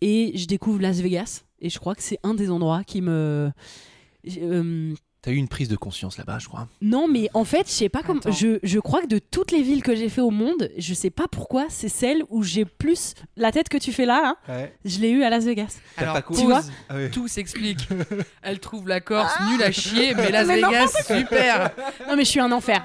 Et je découvre Las Vegas. Et je crois que c'est un des endroits qui me. euh, T'as eu une prise de conscience là-bas, je crois. Non, mais en fait, je sais pas comment. Je, je crois que de toutes les villes que j'ai fait au monde, je sais pas pourquoi, c'est celle où j'ai plus. La tête que tu fais là, hein, je l'ai eu à Las Vegas. Alors, Tu vois. Ah oui. Tout s'explique. Elle trouve la Corse nulle à chier, mais Las Vegas, super. Non, mais je suis un enfer.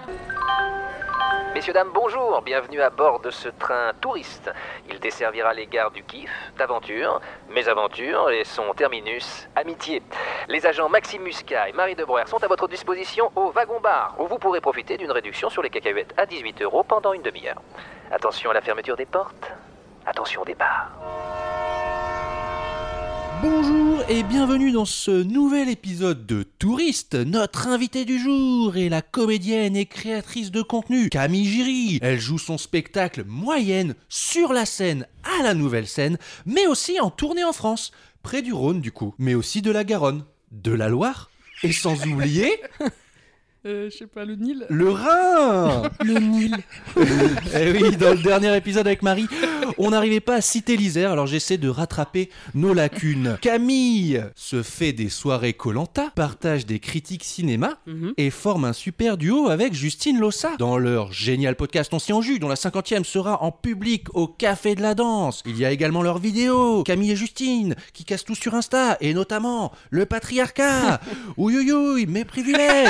Messieurs, dames, bonjour, bienvenue à bord de ce train touriste. Il desservira les gares du Kiff, d'Aventure, Mésaventures et son terminus, Amitié. Les agents Maxime Muscat et Marie Debreuer sont à votre disposition au wagon-bar, où vous pourrez profiter d'une réduction sur les cacahuètes à 18 euros pendant une demi-heure. Attention à la fermeture des portes, attention au départ. Bonjour et bienvenue dans ce nouvel épisode de Touriste. Notre invitée du jour est la comédienne et créatrice de contenu Camille Giry. Elle joue son spectacle moyenne sur la scène à la nouvelle scène, mais aussi en tournée en France, près du Rhône du coup, mais aussi de la Garonne, de la Loire et sans oublier Euh, je sais pas, le Nil. le Rhin. Le Nil. Eh oui, dans le dernier épisode avec Marie, on n'arrivait pas à citer l'Isère, alors j'essaie de rattraper nos lacunes. Camille se fait des soirées Colanta, partage des critiques cinéma Mhm. et forme un super duo avec Justine Lossa. Dans leur génial podcast On s'y en jus, dont la 50e sera en public au Café de la Danse. Il y a également leurs vidéos, Camille et Justine, qui cassent tout sur Insta, et notamment le patriarcat. Ouïouïouï, mes privilèges.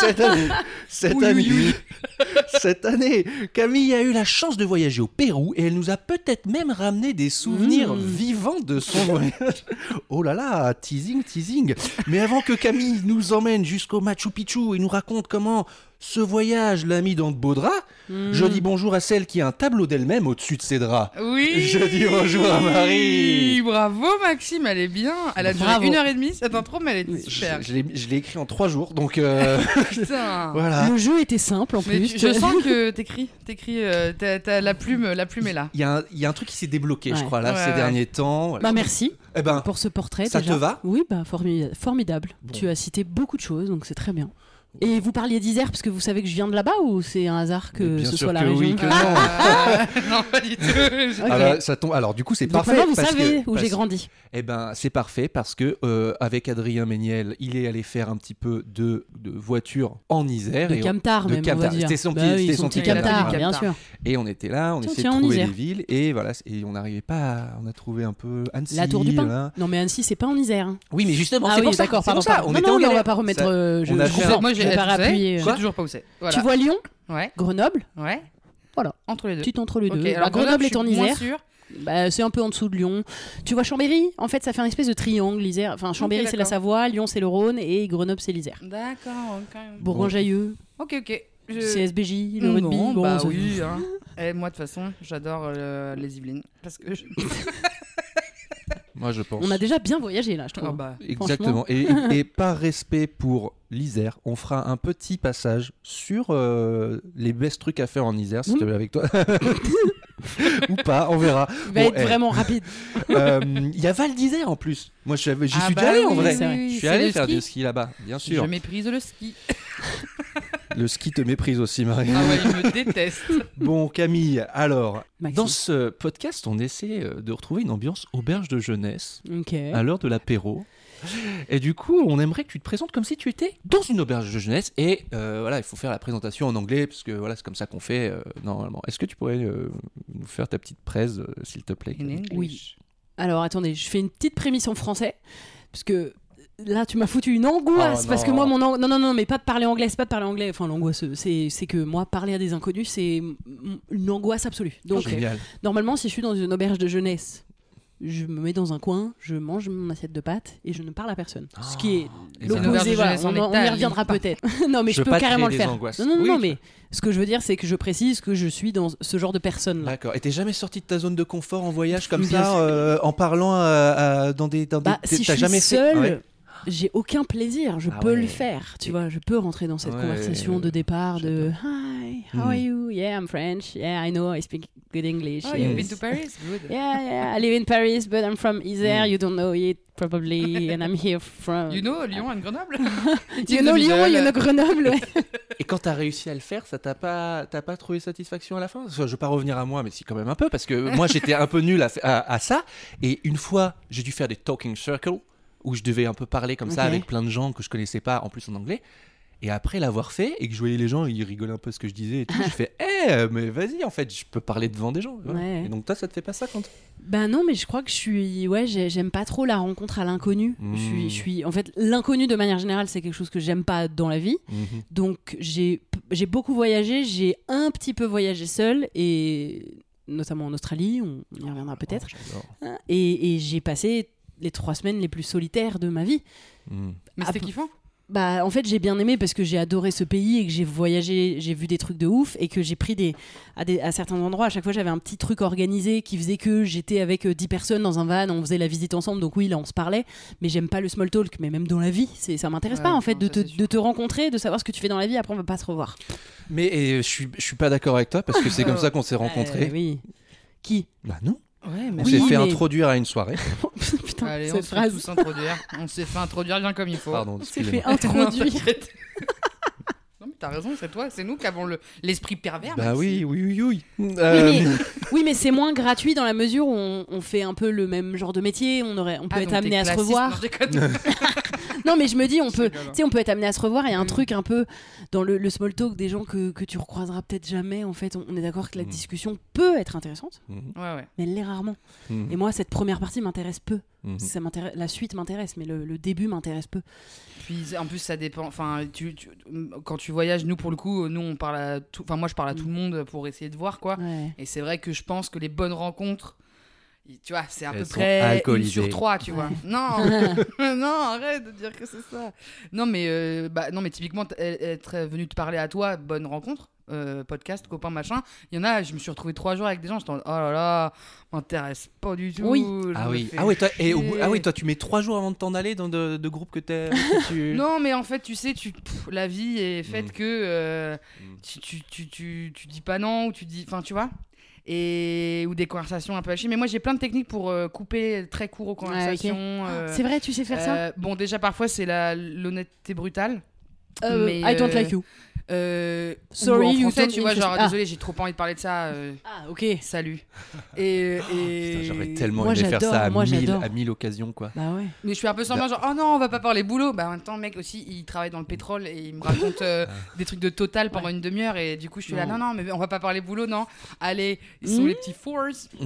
Cette année, cette année, cette année, Camille a eu la chance de voyager au Pérou et elle nous a peut-être même ramené des souvenirs Mmh. vivants de son voyage. Oh là là, teasing, teasing. Mais avant que Camille nous emmène jusqu'au Machu Picchu et nous raconte comment ce voyage l'a mis dans de beaux draps, Mmh. je dis bonjour à celle qui a un tableau d'elle-même au-dessus de ses draps. Oui. Je dis bonjour à Marie. Bravo Maxime, elle est bien. Elle a duré Bravo. une heure et demie cette intro, mais elle est Je, super. je l'ai je l'ai écrit en trois jours, donc euh, Putain. voilà. Le jeu était simple en Mais plus. tu- je sens que t'écris, t'écris, euh, t'as, la plume, la plume est là. Il y, a un- il y a un truc qui s'est débloqué, je crois, là, Ouais, ces ouais. derniers temps. Bah merci Eh ben, pour ce portrait. Ça déjà. te va? Oui, bah formi- formidable. Bon. Tu as cité beaucoup de choses, donc c'est très bien. Et vous parliez d'Isère parce que vous savez que je viens de là-bas ou c'est un hasard que bien ce sûr soit la que région oui, que non. Ah, non, pas du tout. Ok. Ah bah, ça tombe. Alors du coup c'est parfait. maintenant, vous parce savez que- où j'ai grandi. Eh ben c'est parfait parce que euh, avec Adrien Méniel, il est allé faire un petit peu de, de voiture en Isère De et, Camtar même, on dire. C'était son Bah petit- oui, son son petit Camtar, Camtar. bien sûr. et on était là, on Tiens, essayait tiens, de en trouver Isère. des villes et voilà et on n'arrivait pas, à- on a trouvé un peu Annecy. La Tour du Pin. Non mais Annecy, c'est pas en Isère. hein. Oui mais justement ah c'est pour ça. d'accord, pardon. pour ça. pardon. On non, on va pas remettre. Euh, moi, j'ai savez, rappuyer. je sais toujours pas où c'est. Voilà. Tu vois Lyon, Ouais, Grenoble, ouais. Voilà. Entre les deux. petit entre les deux. Ok, Bah, alors Grenoble je est en Isère. Bah, c'est un peu en dessous de Lyon. Tu vois Chambéry En fait, ça fait un espèce de triangle, l'Isère. Enfin, Chambéry, c'est la. Savoie, Lyon, c'est le Rhône et Grenoble, c'est l'Isère. D'accord. Bourgoin-Jailleux, Ok, ok. Je- CSBJ, le rugby. Non, bon, bah oui. hein. Et moi, de toute façon, j'adore euh, les Yvelines. Parce que. je- Moi je pense. On a déjà bien voyagé là, je trouve. Ah bah. Exactement. Et, et par respect pour l'Isère, on fera un petit passage sur euh, les best trucs à faire en Isère, si Mm. tu veux, avec toi. Ou pas, on verra. Il va Bon, être eh, vraiment rapide. euh, Il y a Val d'Isère en plus. Moi, je suis- j'y Ah suis bah déjà allé en vrai. Je suis allé faire ski. du ski là-bas, bien sûr. Je méprise le ski. Le ski te méprise aussi, Marie. Ah ouais, il me déteste. Bon, Camille, alors, Maxime. dans ce podcast, on essaie euh, de retrouver une ambiance auberge de jeunesse à l'heure de l'apéro. Et du coup, on aimerait que tu te présentes comme si tu étais dans une auberge de jeunesse. Et euh, voilà, il faut faire la présentation en anglais, parce que voilà, c'est comme ça qu'on fait euh, normalement. Est-ce que tu pourrais euh, nous faire ta petite presse, s'il te plaît In English. Oui. Alors attendez, je fais une petite prémisse en français parce que là tu m'as foutu une angoisse Oh, parce que non. moi mon ang- non non non mais pas de parler anglais, c'est pas de parler anglais. Enfin l'angoisse c'est c'est que moi parler à des inconnus c'est une angoisse absolue. Donc normalement si je suis dans une auberge de jeunesse je me mets dans un coin, je mange mon assiette de pâtes et je ne parle à personne. Ce qui est Et l'opposé. voilà, on, y reviendra peut-être. non, mais Je peux carrément le faire. angoisses. Non, non, Oui, non, mais ce que je veux dire, c'est que je précise que je suis dans ce genre de personne. D'accord. Et t'es jamais sorti de ta zone de confort en voyage comme Bien ça, euh, en parlant à- à- dans des. Dans Bah, des si je suis jamais seule, fait. Ouais. J'ai aucun plaisir. Je Ah peux ouais. le faire. Tu Et- vois, je peux rentrer dans cette Ouais, conversation de départ de Hi, how Hmm. are you? Yeah, I'm French. Yeah, I know, I speak good English. Oh, you've been to Paris? Good. Yeah, yeah, I live in Paris, but I'm from Isère. Mm. You don't know it probably, and I'm here from. You know, Lyon and Grenoble? You know Lyon, you know Grenoble. Et quand t'as réussi à le faire, ça t'a pas, t'as pas trouvé satisfaction à la fin? Enfin, Je veux pas revenir à moi, mais si quand même un peu, parce que moi j'étais un peu nul à, à- à ça. Et une fois, j'ai dû faire des talking circles où je devais un peu parler comme ça avec plein de gens que je connaissais pas, en plus en anglais. Et après l'avoir fait et que je voyais les gens, ils rigolaient un peu ce que je disais et tout, je fais, eh, mais vas-y, en fait, je peux parler devant des gens. voilà. Ouais. Et donc toi, ça te fait pas ça quand Ben non, mais je crois que je suis. Ouais, j'ai- j'aime pas trop la rencontre à l'inconnu. Mm. Je suis, je suis. En fait, l'inconnu de manière générale, c'est quelque chose que j'aime pas dans la vie. Donc j'ai beaucoup voyagé, j'ai un petit peu voyagé seul et notamment en Australie, on y reviendra peut-être. Oh. Hein, Et, et j'ai passé les trois semaines les plus solitaires de ma vie. Mm. Mais c'était kiffant. Bah en fait j'ai bien aimé parce que j'ai adoré ce pays et que j'ai voyagé, j'ai vu des trucs de ouf et que j'ai pris des à, des à certains endroits à chaque fois j'avais un petit truc organisé qui faisait que j'étais avec euh, 10 personnes dans un van, on faisait la visite ensemble donc oui là on se parlait mais j'aime pas le small talk mais même dans la vie, c'est ça m'intéresse Ouais, pas en fait de te, de te rencontrer, de savoir ce que tu fais dans la vie après on va pas se revoir. Mais et, je suis, je suis pas d'accord avec toi parce que c'est comme ça qu'on s'est rencontrés. Euh, oui. Qui? Bah non. Ouais, On Oui, s'est fait mais- introduire à une soirée. Putain, Allez, on cette se fait phrase. tous introduire. On s'est fait introduire bien comme il faut. Pardon, On s'est fait introduire. Non, mais t'as raison, c'est toi, c'est nous qui avons le- l'esprit pervers. Bah oui, oui, oui, oui. Oui, Euh, mais, oui, mais c'est moins gratuit dans la mesure où on, on fait un peu le même genre de métier, on, aurait, on peut Ah, être donc amené à se revoir. Non, je déconne. Non, mais je me dis, on peut, hein. tu sais, on peut être amené à se revoir. Il y a un Mm. truc un peu dans le, le small talk des gens que, que tu recroiseras peut-être jamais. En fait, on, on est d'accord que la Mm. discussion peut être intéressante, Ouais, ouais. mais elle l'est rarement. Et moi, cette première partie m'intéresse peu. Ça m'intéresse, la suite m'intéresse, mais le, le début m'intéresse peu. Puis en plus, ça dépend. Enfin, tu, tu- quand tu voyages, nous pour le coup, nous on parle à tout. Enfin, moi je parle à tout le monde pour essayer de voir quoi. Ouais. Et c'est vrai que je pense que les bonnes rencontres, tu vois, c'est à Elles peu près une sur trois, tu vois. Non, non, arrête de dire que c'est ça. Non, mais euh, bah non, mais typiquement être venu te parler à toi, bonne rencontre. euh, podcast, copain, machin. Il y en a, je me suis retrouvé trois jours avec des gens, j'étais en oh là là, m'intéresse pas du tout. Oui. Ah oui. fais Ah oui, toi, et au bout- chier. ah oui, toi, tu mets trois jours avant de t'en aller dans de, de groupes que t'es. tu... Non, mais en fait, tu sais, tu, pff, la vie est faite Mm. que euh, Mm. tu, tu, tu, tu, tu dis pas non ou tu dis. Enfin, tu vois et ou des conversations un peu hachées. Mais moi, j'ai plein de techniques pour euh, couper très court aux conversations. euh, C'est vrai, tu sais faire ça euh, Bon, déjà, parfois, c'est l'honnêteté brutale. Mais, I don't like you. Euh, Sorry, ou en you français, don't tu vois, genre, Ah. désolé, j'ai trop envie de parler de ça. euh, Ah, ok. salut. Et. Oh, et... J'aurais tellement Moi, aimé faire ça à moi, mille, à mille occasions, quoi. Bah ouais. Mais je suis un peu semblant, genre, oh non, on va pas parler boulot. Bah, en même temps, le mec aussi, il travaille dans le pétrole et il me raconte euh, des trucs de total pendant Ouais. une demi-heure. Et du coup, je suis là, Non. non, mais on va pas parler boulot, non. Allez, ils sont Mhm. les petits force.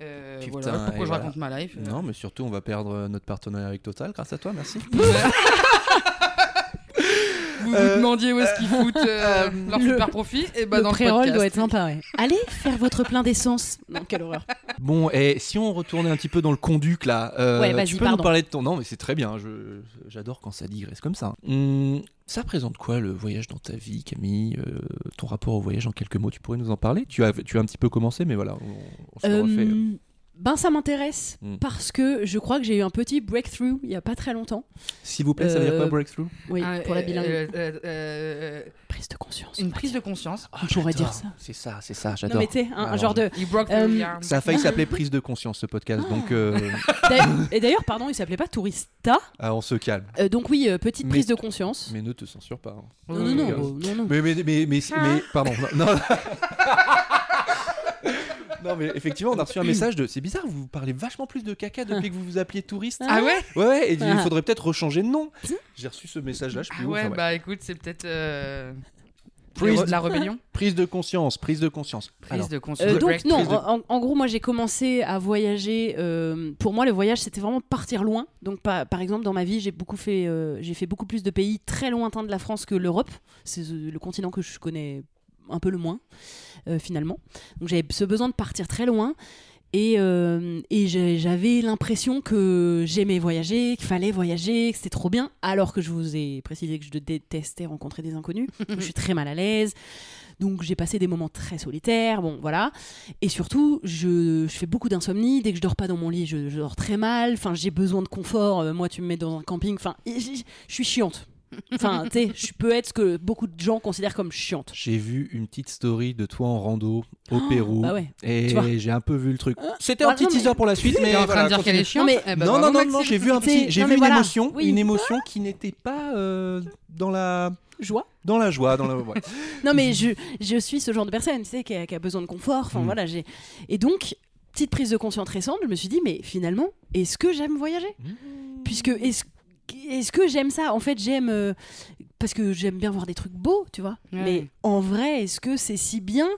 Euh, Putain, voilà, pourquoi je voilà. raconte ma life. euh. Non, mais surtout, on va perdre notre partenariat avec Total grâce à toi, merci. Vous Euh, vous demandiez où est-ce qu'ils foutent euh, leur le- super profit Et bah, le dans le doit être sympa, ouais. Allez faire votre plein d'essence. Non, quelle horreur. Bon, et si on retournait un petit peu dans le conduc là, euh, Ouais, tu peux pardon. nous parler de ton. Non, mais c'est très bien. Je j'adore quand ça digresse comme ça. Hum, ça représente quoi le voyage dans ta vie, Camille Euh, Ton rapport au voyage en quelques mots, tu pourrais nous en parler? Tu as tu as un petit peu commencé, mais voilà, on, on se le Euh, refait. Ben ça m'intéresse Mm. parce que je crois que j'ai eu un petit breakthrough il y a pas très longtemps. S'il vous plaît, ça veut dire euh, quoi breakthrough? Oui, Ah, pour la euh, bilingue. euh, euh, euh, prise de conscience. on une prise dire. de conscience. Ah, on pourrait j'adore. dire ça. C'est ça, c'est ça, Non j'adore. mais tu sais, un, un genre de. Il broke Euh, through the arm. Ça a failli s'appeler prise de conscience ce podcast, Ah. donc euh, D'ailleurs- Et d'ailleurs, pardon, il s'appelait pas Tourista. ah, on se calme. Euh, donc oui, euh, petite Mais- prise de conscience. Mais ne te censure pas. hein. Non, non, non, oh, non, non. Mais, mais, mais, mais, mais- pardon. Non, non. Mais effectivement, on a reçu un message de. C'est bizarre, vous parlez vachement plus de caca depuis que vous vous appeliez touriste. Ah ouais Ouais, ouais, et il Ah. faudrait peut-être rechanger de nom. J'ai reçu ce message-là, je sais plus Ah où, ouais, enfin, ouais. bah écoute, c'est peut-être. euh, Prise la- de- la rébellion Prise de conscience, prise de conscience. Prise Alors, de conscience. Euh, donc non, de- en, en gros moi j'ai commencé à voyager. euh, pour moi le voyage c'était vraiment partir loin. Donc par, par exemple dans ma vie j'ai beaucoup fait, euh, j'ai fait beaucoup plus de pays très lointains de la France que l'Europe. C'est euh, le continent que je connais un peu le moins euh, finalement. Donc j'avais ce besoin de partir très loin. Et, euh, et j'avais l'impression que j'aimais voyager, qu'il fallait voyager, que c'était trop bien, alors que je vous ai précisé que je détestais rencontrer des inconnus. Je suis très mal à l'aise. Donc j'ai passé des moments très solitaires, bon voilà. Et surtout, je, je fais beaucoup d'insomnie. Dès que je dors pas dans mon lit, je, je dors très mal. Enfin, j'ai besoin de confort. Euh, moi, tu me mets dans un camping. Enfin, je suis chiante. Enfin, tu sais, je peux être ce que beaucoup de gens considèrent comme chiante. J'ai vu une petite story de toi en rando au Pérou. Bah ouais. Et j'ai un peu vu le truc. C'était voilà, un petit non, mais- teaser pour la suite, mais en train voilà, de dire qu'elle est chiante Non, mais- Eh ben, non, non, non, non, j'ai vu un petit, j'ai non, vu une voilà. émotion, Oui. une émotion qui n'était pas euh, dans la, Joie. dans la joie, dans la. ouais. Non, mais je, je suis ce genre de personne, tu sais, qui a, qui a besoin de confort. Enfin, Mm. voilà, j'ai. Et donc, petite prise de conscience récente, je me suis dit, mais finalement, est-ce que j'aime voyager? Puisque, est-ce est-ce que j'aime ça? En fait, j'aime. euh, parce que j'aime bien voir des trucs beaux, tu vois. Ouais. Mais en vrai, est-ce que c'est si bien,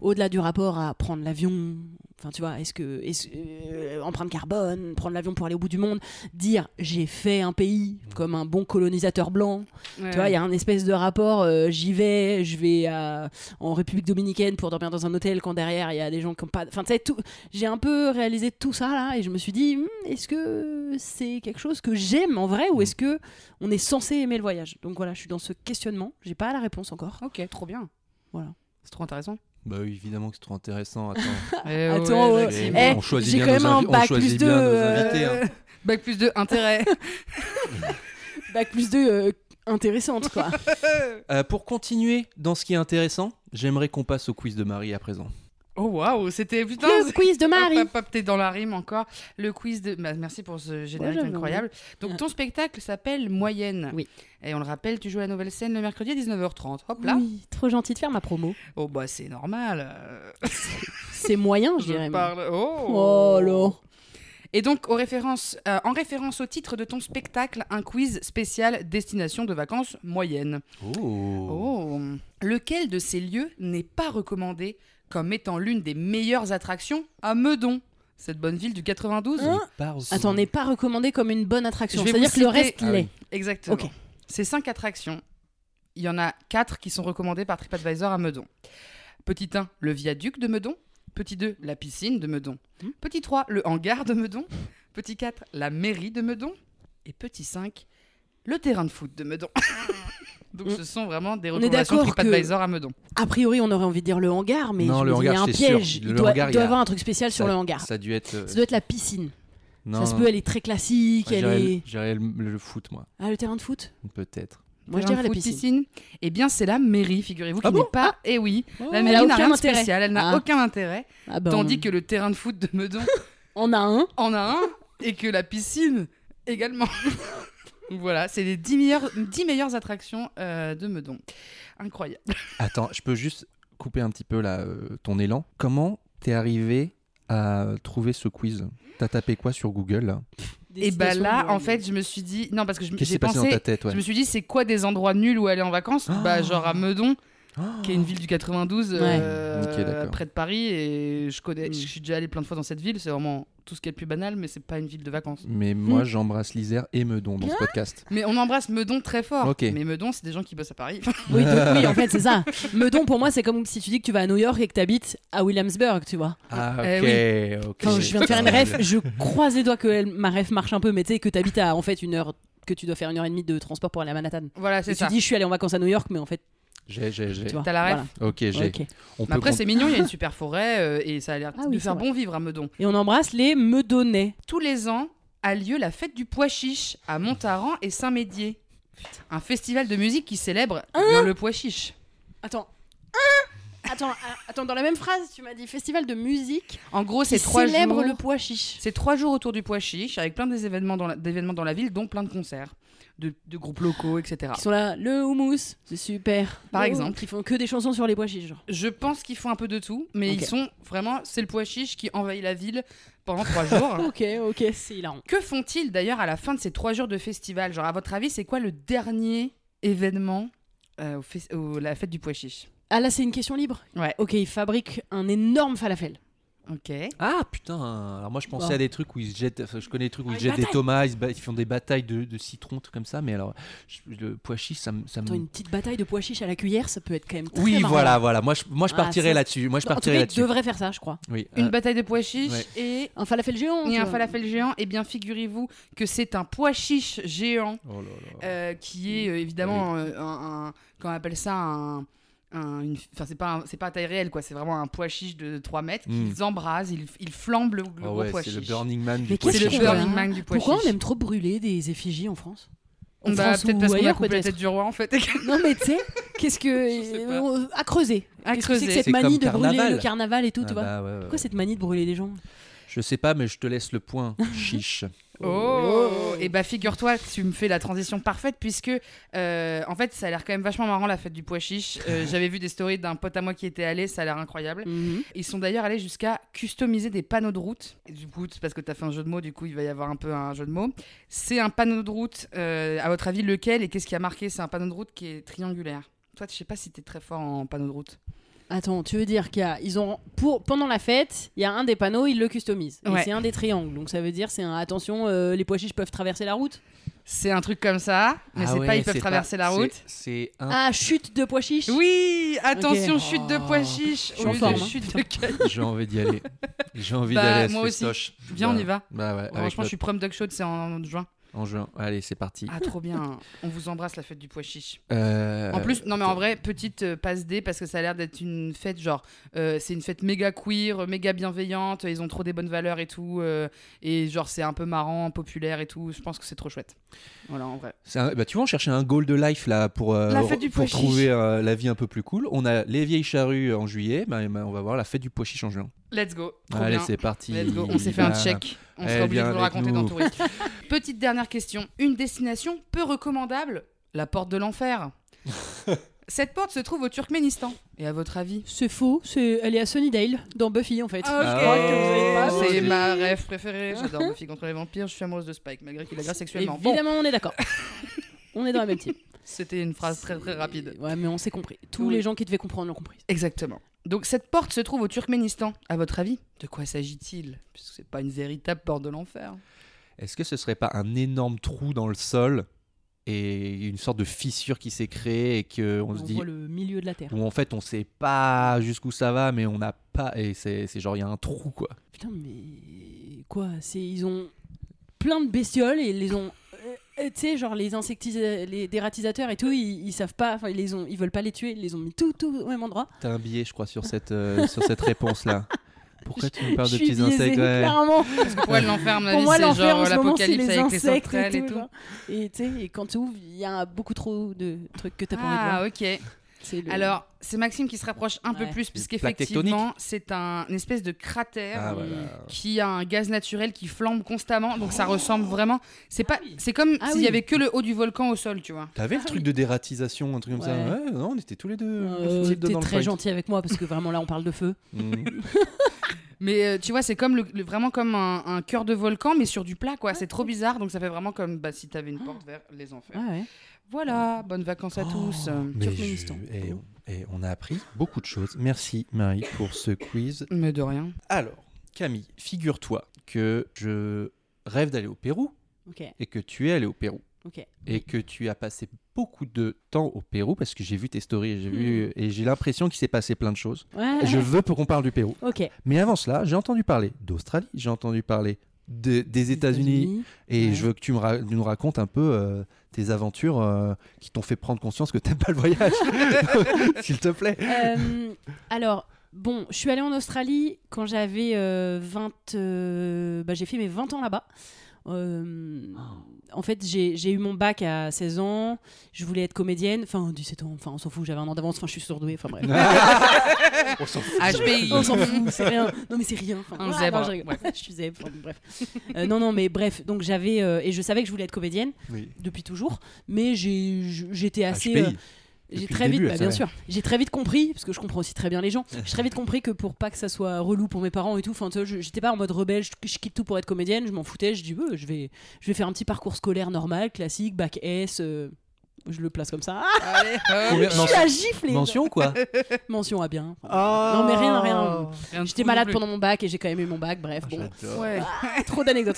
au-delà du rapport à prendre l'avion Enfin, tu vois, est-ce que. Est euh, empreinte carbone, prendre l'avion pour aller au bout du monde, dire j'ai fait un pays comme un bon colonisateur blanc, Ouais. tu vois, il y a un espèce de rapport, euh, j'y vais, je vais à- en République dominicaine pour dormir dans un hôtel quand derrière il y a des gens qui ont pas. Enfin, tu sais, tout. J'ai un peu réalisé tout ça là et je me suis dit, Hmm, est-ce que c'est quelque chose que j'aime en vrai ou est-ce que on est censé aimer le voyage? Donc voilà, je suis dans ce questionnement. J'ai pas la réponse encore. Ok, trop bien. Voilà. C'est trop intéressant. Bah oui, évidemment que c'est trop intéressant. Attends. Eh Attends, ouais, ouais. Maxime. On choisit j'ai bien quand nos même un invi- on bac choisit plus bien deux, nos euh, invités, hein. Bac plus de intérêt. Bac plus 2 intéressante quoi. Euh, pour continuer dans ce qui est intéressant, j'aimerais qu'on passe au quiz de Marie à présent. Oh waouh, c'était putain. le quiz de Marie. Hop, hop, hop, t'es dans la rime encore. Le quiz de. bah, merci pour ce générique Ouais, incroyable. Donc, ton spectacle s'appelle Moyenne. Oui. Et on le rappelle, tu joues à la nouvelle scène le mercredi à 19h30. Hop là. Oui, trop gentil de faire ma promo. Oh, bah, c'est normal. euh, C'est moyen, je Je dirais. parle. Oh, Oh alors. Et donc, aux références, euh, en référence au titre de ton spectacle, un quiz spécial destination de vacances moyenne. Oh. Oh. Lequel de ces lieux n'est pas recommandé comme étant l'une des meilleures attractions à Meudon Cette bonne ville du 92 Hein Attends, n'est pas recommandé comme une bonne attraction. C'est-à-dire que le reste Ah l'est. oui. Exactement. Ok. Ces cinq attractions, il y en a quatre qui sont recommandées par TripAdvisor à Meudon. Petit 1, le viaduc de Meudon. Petit 2, la piscine de Meudon. Hmm. Petit 3, le hangar de Meudon. Petit 4, la mairie de Meudon. Et petit 5, le terrain de foot de Meudon. Donc ce sont vraiment des On est recommandations TripAdvisor à Meudon. A priori, on aurait envie de dire le hangar, mais Non, je le me dis, il y a un piège. sûr. Il Le doit, hangar, il doit y a- avoir un truc spécial sur le hangar. Ça a dû être. euh, Ça doit être la piscine. Non, ça se peut, elle est très classique. Moi, elle j'irais est... le- j'irais le, le foot, moi. Ah, le terrain de foot? Peut-être. Moi, je dirais de la foot, piscine. Eh bien, c'est la mairie, figurez-vous, qui Ah bon? n'est pas. Eh oui, la Elle mairie n'a rien de spécial, elle n'a Ah. aucun intérêt. Ah ben, Tandis que le terrain de foot de Meudon on a un. en a un et que la piscine également. Voilà, c'est les 10 meilleures, 10 meilleures attractions euh, de Meudon. Incroyable. Attends, je peux juste couper un petit peu là, euh, ton élan. Comment t'es arrivé à trouver ce quiz? T'as tapé quoi sur Google? Là Et bah Destination là, en fait, je me suis dit. Non, parce que je- Qu'est-ce qui j'ai s'est passé dans pensé. ta tête ouais? Je me suis dit, c'est quoi des endroits nuls où aller en vacances? Bah, Oh. genre à Meudon, Oh. qui est une ville du 92, Ouais. euh, près de Paris. Et je connais, Mm. je suis déjà allé plein de fois dans cette ville. C'est vraiment tout ce qui est le plus banal, mais c'est pas une ville de vacances. Mais moi, j'embrasse l'Isère et Meudon dans ce podcast. Mais on embrasse Meudon très fort. Mais Meudon, c'est des gens qui bossent à Paris. Oui, donc, oui, en fait, c'est ça. Meudon, pour moi, c'est comme si tu dis que tu vas à New York et que tu habites à Williamsburg, tu vois. Ah, ok. Eh ok. Enfin, je viens de faire une ref, je croise les doigts que elle- ma ref marche un peu, mais tu sais que tu habites à en fait une heure, que tu dois faire une heure et demie de transport pour aller à Manhattan. voilà, Et c'est tu ça. dis, je suis allé en vacances à New York, mais en fait, J'ai, j'ai, j'ai. tu vois. T'as la ref voilà. Ok, j'ai. Ok. On Mais après, con- c'est mignon, il y a une super forêt euh, et ça a l'air Ah de oui, faire bon vivre à Meudon. Et on embrasse les Meudonnais. Tous les ans a lieu la fête du pois chiche à Montaran et Saint-Médier. Un festival de musique qui célèbre Hein bien le pois chiche. Attends. Hein Attends, ah, attends, dans la même phrase, tu m'as dit festival de musique En gros, qui c'est trois célèbre jours. le pois chiche. C'est trois jours autour du pois chiche avec plein des événements dans la, d'événements dans la ville, dont plein de concerts, de, de groupes locaux, etc. Qui sont là, le houmous, c'est super. Par Le- exemple. Qui font que des chansons sur les pois chiches, genre. Je pense qu'ils font un peu de tout, mais ils sont vraiment. C'est le pois chiche qui envahit la ville pendant trois jours. Ok, ok, c'est hilarant. Que font-ils d'ailleurs à la fin de ces trois jours de festival? Genre, à votre avis, c'est quoi le dernier événement euh, au- la fête du pois chiche? Ah là, c'est une question libre Ouais. Ok, ils fabriquent un énorme falafel. Ok. Ah putain Alors moi je pensais Bon. à des trucs où ils se jettent. enfin, je connais des trucs où Ah, ils jettent des tomates, ils, font des batailles de, de citron, trucs comme ça. Mais alors je- le pois chiche, ça me. ça me- Attends, une petite bataille de pois chiches à la cuillère, ça peut être quand même très Oui, marrant. voilà, voilà. Moi je, moi, je Ah, partirais là-dessus. Moi je tout partirais là-dessus. devraient faire ça, je crois. Oui. Une euh, bataille de pois chiches ouais. et Un falafel géant. et un falafel géant. Eh bien, figurez-vous que c'est un pois chiche géant Oh là là. euh, qui est euh, évidemment euh, un, un- comment on appelle ça un, un- une- enfin c'est pas c'est pas à taille réelle quoi c'est vraiment un poids chiche de 3 mètres Mm. qu'ils embrasent ils, ils flambent le, le Ah ouais, pois c'est le Burning Man du Mais pois le chiche. a Burning Man du pois Pourquoi chiche on aime trop brûler des effigies en France? En bah, France peut-être ou parce qu'on a coupé la tête du roi en fait Non mais tu sais, qu'est-ce que à creuser. À Qu'est-ce que c'est creuser. que cette manie de brûler le carnaval et tout, Ah tu vois? bah ouais, ouais, Pourquoi cette manie de brûler les gens? Je sais pas, mais je te laisse le point. Chiche. Oh Et bah figure-toi, tu me fais la transition parfaite puisque euh, en fait ça a l'air quand même vachement marrant la fête du pois chiche. Euh, J'avais vu des stories d'un pote à moi qui était allé, ça a l'air incroyable. Mhm. Ils sont d'ailleurs allés jusqu'à customiser des panneaux de route. Et du coup, c'est parce que tu as fait un jeu de mots, du coup il va y avoir un peu un jeu de mots. C'est un panneau de route, euh, à votre avis lequel et qu'est-ce qui a marqué? C'est un panneau de route qui est triangulaire. Toi, je sais pas si tu es très fort en panneau de route. Attends, tu veux dire qu'il y a, ils ont pour pendant la fête, il y a un des panneaux, ils le customisent. Et Ouais. c'est un des triangles, donc ça veut dire c'est un attention, euh, les pois chiches peuvent traverser la route? C'est un truc comme ça, mais Ah c'est ouais, pas ils peuvent traverser pas- la route. c'est- un. Ah, chute de pois chiches? Oui, attention, chute de pois chiche Je suis au en lieu forme, de hein. chute de. J'ai envie d'y aller. J'ai envie Bah, d'aller à ce moi aussi. Viens, on Bah, y va. Bah ouais, Franchement, je suis prom dog show, c'est en juin. En juin. Allez, c'est parti. Ah, trop bien. On vous embrasse la fête du pois chiche. Euh, En plus, non mais en vrai, petite euh, passe D parce que ça a l'air d'être une fête genre, euh, c'est une fête méga queer, méga bienveillante. Ils ont trop des bonnes valeurs et tout, et genre c'est un peu marrant, populaire et tout. Je pense que c'est trop chouette. Voilà, en vrai. un- bah, tu vois, on cherchait un goal de life là pour, La fête du pour trouver la vie un peu plus cool. On a les vieilles charrues en juillet. Bah, bah, on va voir la fête du pois chiche en juin. Let's go. Trop Allez, c'est parti. Let's go. On s'est fait un check. On Eh sera obligé de bien, vous le raconter nous. dans Touriste. Petite dernière question. Une destination peu recommandable La porte de l'enfer. Cette porte se trouve au Turkménistan. Et à votre avis C'est faux, c'est elle est à Sunnydale dans Buffy en fait. Ah, ok. que vous avez pas C'est ma rêve préférée. J'adore Buffy contre les vampires. Je suis amoureuse de Spike malgré qu'il agresse sexuellement. Bon, Évidemment, on est d'accord. on est dans la même team. c'était une phrase très très rapide. Ouais, mais on s'est compris. Tous Oui. les gens qui devaient comprendre l'ont compris. Exactement. Donc cette porte se trouve au Turkménistan. À votre avis, de quoi s'agit-il? Puisque c'est pas une véritable porte de l'enfer. Est-ce que ce serait pas un énorme trou dans le sol et une sorte de fissure qui s'est créée et que on On, se dit voit le milieu de la terre. où en fait on sait pas jusqu'où ça va mais on n'a pas et c'est c'est genre il y a un trou quoi. Putain, mais quoi? C'est ils ont plein de bestioles et ils les ont. Euh, euh, tu sais, genre les insectisateurs, les dératisateurs et tout, ils, ils savent pas, enfin ils les ont, ils veulent pas les tuer, ils les ont mis tout, tout au même endroit. T'as un billet je crois sur cette euh, sur cette réponse là. Pourquoi tu me parles de petits biaisée, insectes ouais. clairement. Pour moi, l'enfer, à mon Pour moi, c'est l'enfer en genre ce moment, c'est l'apocalypse les avec insectes et et tout. tout. Et tu sais, et quand tu ouvres, il y a beaucoup trop de trucs que t'as pas envie de voir. Ah, ok. Le- Alors, c'est Maxime qui se rapproche un peu Ouais. plus, puisqu'effectivement, c'est un une espèce de cratère Ah, voilà. qui a un gaz naturel qui flambe constamment. Donc, ça ressemble vraiment. C'est pas. C'est comme Ah s'il y oui. avait que le haut du volcan au sol, tu vois. T'avais le truc de dératisation un truc comme ça Ouais. ouais non on était tous les deux Euh, dans le très gentil avec moi parce que vraiment là on parle de feu. Mhm. Mais euh, tu vois, c'est comme le, le- vraiment comme un, un cœur de volcan, mais sur du plat, quoi. C'est trop bizarre. Donc, ça fait vraiment comme bah, si t'avais une porte vers les enfers. Ah ouais. Voilà. Bonnes vacances à tous. Mais Turkménistan. je- et on- et on a appris beaucoup de choses. Merci Marie pour ce quiz. Mais de rien. Alors, Camille, figure-toi que je rêve d'aller au Pérou et que tu es allé au Pérou et que tu as passé beaucoup de temps au Pérou parce que j'ai vu tes stories et j'ai vu et j'ai l'impression qu'il s'est passé plein de choses. Ouais. Je veux pour qu'on parle du Pérou. Mais avant cela, j'ai entendu parler d'Australie, j'ai entendu parler de- des États-Unis et ouais. je veux que tu me ra- nous racontes un peu euh, tes aventures euh, qui t'ont fait prendre conscience que t'aimes pas le voyage, s'il te plaît. Euh, alors, bon, je suis allée en Australie quand j'avais euh, 20. euh, bah, j'ai fait mes 20 ans là-bas. Euh, en fait, j'ai eu mon bac à 16 ans. Je voulais être comédienne. Enfin, 17 ans. Enfin, on s'en fout, j'avais un an d'avance. Enfin, je suis surdouée. Enfin, bref. On s'en fout. HPI. On s'en fout, c'est rien. Non, mais c'est rien. Enfin, Un ah, zèbre, non, je, rigole. ouais. je suis zèbre. enfin, bref. Euh, non, non, mais bref. Donc, j'avais. euh, et je savais que je voulais être comédienne Oui. depuis toujours. Mais j'étais assez. Euh, j'ai très vite, bah, bien sûr, j'ai très vite compris, parce que je comprends aussi très bien les gens, j'ai très vite compris que pour pas que ça soit relou pour mes parents et tout, enfin, j'étais pas en mode rebelle, je, je quitte tout pour être comédienne, je m'en foutais, je dis, je vais, je vais faire un petit parcours scolaire normal, classique, bac S, euh, Je le place comme ça. Ah, Allez. Combien- je à gifler. Mention quoi Mention à bien. Ah. Non, mais rien, rien. J'étais malade pendant mon bac et j'ai quand même eu mon bac. Bref, bon. J'adore. Ouais. trop d'anecdotes.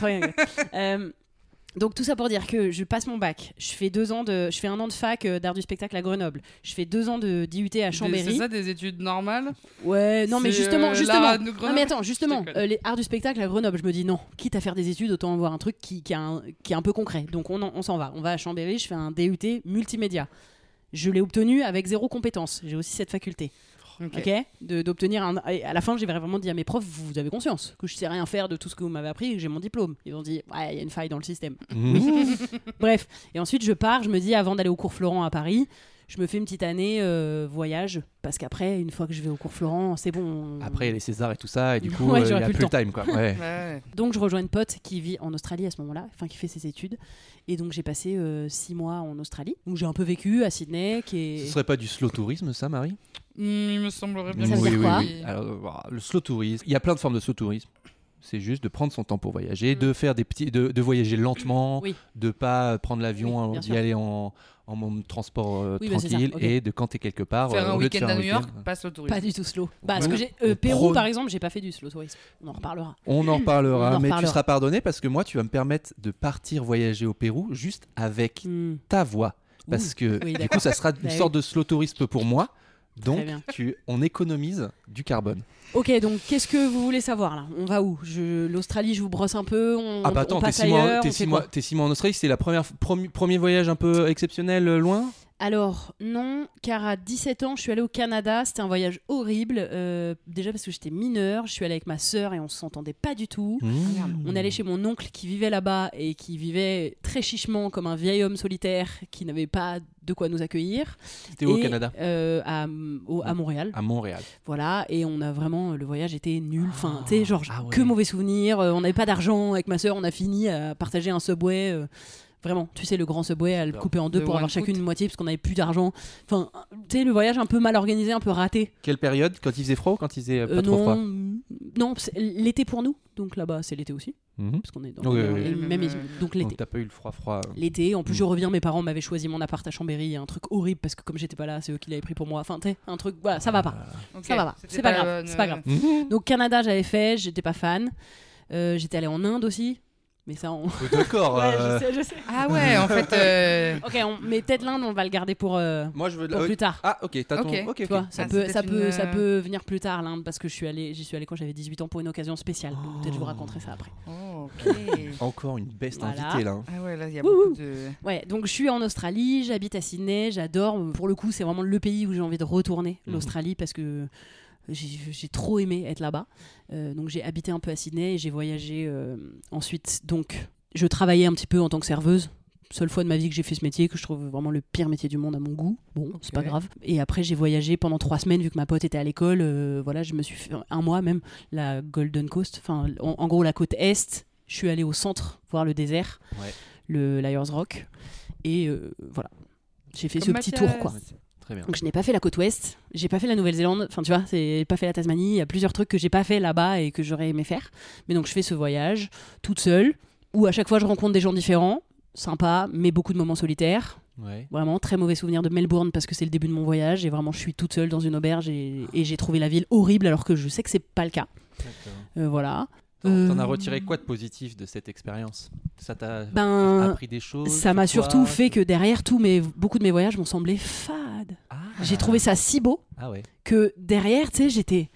Donc tout ça pour dire que je passe mon bac, je fais deux ans de, je fais un an de fac euh, d'art du spectacle à Grenoble, je fais deux ans de d'IUT à Des- C'est Chambéry. ça des études normales Ouais, non mais justement, euh, justement. Non mais attends, justement, euh, les arts du spectacle à Grenoble, je me dis non, quitte à faire des études, autant avoir un truc qui, qui, a un- qui est un peu concret. Donc on, en- on s'en va, on va à Chambéry, je fais un DUT multimédia. Je l'ai obtenu avec zéro compétence. J'ai aussi cette faculté. Ok. De- d'obtenir un. et à la fin, j'ai vraiment dit à mes profs, vous avez conscience que je sais rien faire de tout ce que vous m'avez appris et que j'ai mon diplôme. Ils ont dit, ouais, il y a une faille dans le système. Mmh. Bref, et ensuite je pars, je me dis avant d'aller au cours Florent à Paris, je me fais une petite année euh, voyage parce qu'après, une fois que je vais au cours Florent, c'est bon. Après, il y a les Césars et tout ça, et du coup, Ouais, euh, il j'aurais y a plus plus le le time quoi. Ouais. Ouais. Donc je rejoins une pote qui vit en Australie à ce moment-là, enfin qui fait ses études, et donc j'ai passé euh, six mois en Australie. Donc j'ai un peu vécu à Sydney, qui est. Ce serait pas du slow tourisme, ça, Marie? Hmm, il me semblerait bien Ça veut oui, dire oui, quoi oui. Alors, voilà, le slow tourisme, il y a plein de formes de slow tourisme. C'est juste de prendre son temps pour voyager, de faire des petits, de, de voyager lentement. Oui. de pas prendre l'avion, Oui, d'y aller en, en mode transport euh, Oui, bah, ça, tranquille et de quand t'es quelque part. Faire euh, un week-end à New York, week-end. passe au tourisme. Pas du tout slow. Bah, parce que j'ai euh, On Pérou par exemple, j'ai pas fait du slow tourisme. On en reparlera. On en en mais tu seras pardonné parce que moi, tu vas me permettre de partir voyager au Pérou juste avec Hmm. ta voix. Parce Ouh. que Oui, du coup, ça sera une Bah sorte de slow tourisme pour moi. Donc, tu, on économise du carbone. Ok, donc qu'est-ce que vous voulez savoir là? On va où? Je- L'Australie, je vous brosse un peu. On, Ah bah attends, t'es six, mois, ailleurs, t'es on six fait mois, quoi? t'es six mois en Australie, c'est la première premier voyage un peu exceptionnel euh, loin? Alors, non, car à 17 ans, je suis allée au Canada. C'était un voyage horrible. euh, déjà parce que j'étais mineure. Je suis allée avec ma sœur et on s'entendait pas du tout. Mmh. On allait chez mon oncle qui vivait là-bas et qui vivait très chichement comme un vieil homme solitaire qui n'avait pas de quoi nous accueillir. C'était où au Canada euh, à, au- à Montréal. À Montréal. Voilà, et on a vraiment. Le voyage était nul. Enfin, tu sais, genre, ah ouais. que mauvais souvenirs. Euh, on n'avait pas d'argent. Avec ma sœur, on a fini à partager un subway. euh, Vraiment, tu sais, le grand subway, à le couper en deux de pour avoir chacune une moitié parce qu'on n'avait plus d'argent. Enfin, tu sais, le voyage un peu mal organisé, un peu raté. Quelle période? Quand il faisait froid ou quand il faisait euh, pas Euh, trop non, froid? mm, non, l'été pour nous. Donc là-bas, c'est l'été aussi, Mhm. parce qu'on est dans Oui, oui, oui. Même, Donc l'été. Donc t'as pas eu le froid froid. euh. L'été, en plus Mm. je reviens, mes parents m'avaient choisi mon appart à Chambéry, un truc horrible parce que comme j'étais pas là, c'est eux qui l'avaient pris pour moi. Enfin, tu sais, un truc, voilà, ça va pas. Ok, Ça va pas. C'est pas la grave, c'est pas grave. Mhm. Donc Canada, j'avais fait, j'étais pas fan. Euh, j'étais allée en Inde aussi, mais ça, on... Oh, D'accord. Ouais, euh, je sais, je sais. Ah ouais, en fait. euh, Ok, on... mais peut-être l'Inde, on va le garder pour, euh, Moi je veux. pour euh, plus tard. Ah ok, t'as ton. Ok. Ok, Tu ok. vois, ça, Ah, peut, c'est ça, peut-être peut, une, ça euh, peut venir plus tard l'Inde parce que je suis allée, j'y suis allée quand j'avais 18 ans pour une occasion spéciale. Donc peut-être je vous raconterai ça après. Oh, ok. Encore une best Voilà. invitée là. hein. Ah ouais, là, il y a Wouhou. beaucoup de. Ouais, donc je suis en Australie, j'habite à Sydney, j'adore. Pour le coup, c'est vraiment le pays où j'ai envie de retourner, Mhm. l'Australie, parce que j'ai trop aimé être là-bas. Euh, donc j'ai habité un peu à Sydney et j'ai voyagé euh, ensuite. Donc je travaillais un petit peu en tant que serveuse. Seule fois de ma vie que j'ai fait ce métier, que je trouve vraiment le pire métier du monde à mon goût. Bon, c'est pas grave. Et après, j'ai voyagé pendant trois semaines, vu que ma pote était à l'école. euh, voilà, je me suis fait un mois même la Golden Coast, enfin, en, en gros, la côte Est. Je suis allée au centre voir le désert, Ouais. le Liars Rock. Et voilà. J'ai fait Comme ce petit tour, quoi. Très bien. Donc je n'ai pas fait la côte ouest, j'ai pas fait la Nouvelle-Zélande, enfin tu vois, c'est pas fait la Tasmanie, il y a plusieurs trucs que j'ai pas fait là-bas et que j'aurais aimé faire. Mais donc je fais ce voyage toute seule où à chaque fois je rencontre des gens différents, sympa, mais beaucoup de moments solitaires. Ouais. Vraiment très mauvais souvenir de Melbourne parce que c'est le début de mon voyage et vraiment je suis toute seule dans une auberge et, et j'ai trouvé la ville horrible alors que je sais que c'est pas le cas. Euh, voilà. T'en Euh, as retiré quoi de positif de cette expérience? Ça t'a Ben appris des choses ça m'a surtout fait que derrière tout mes beaucoup de mes voyages m'ont semblé fades. J'ai trouvé ça si beau Ah ouais. que derrière, tu sais, j'étais.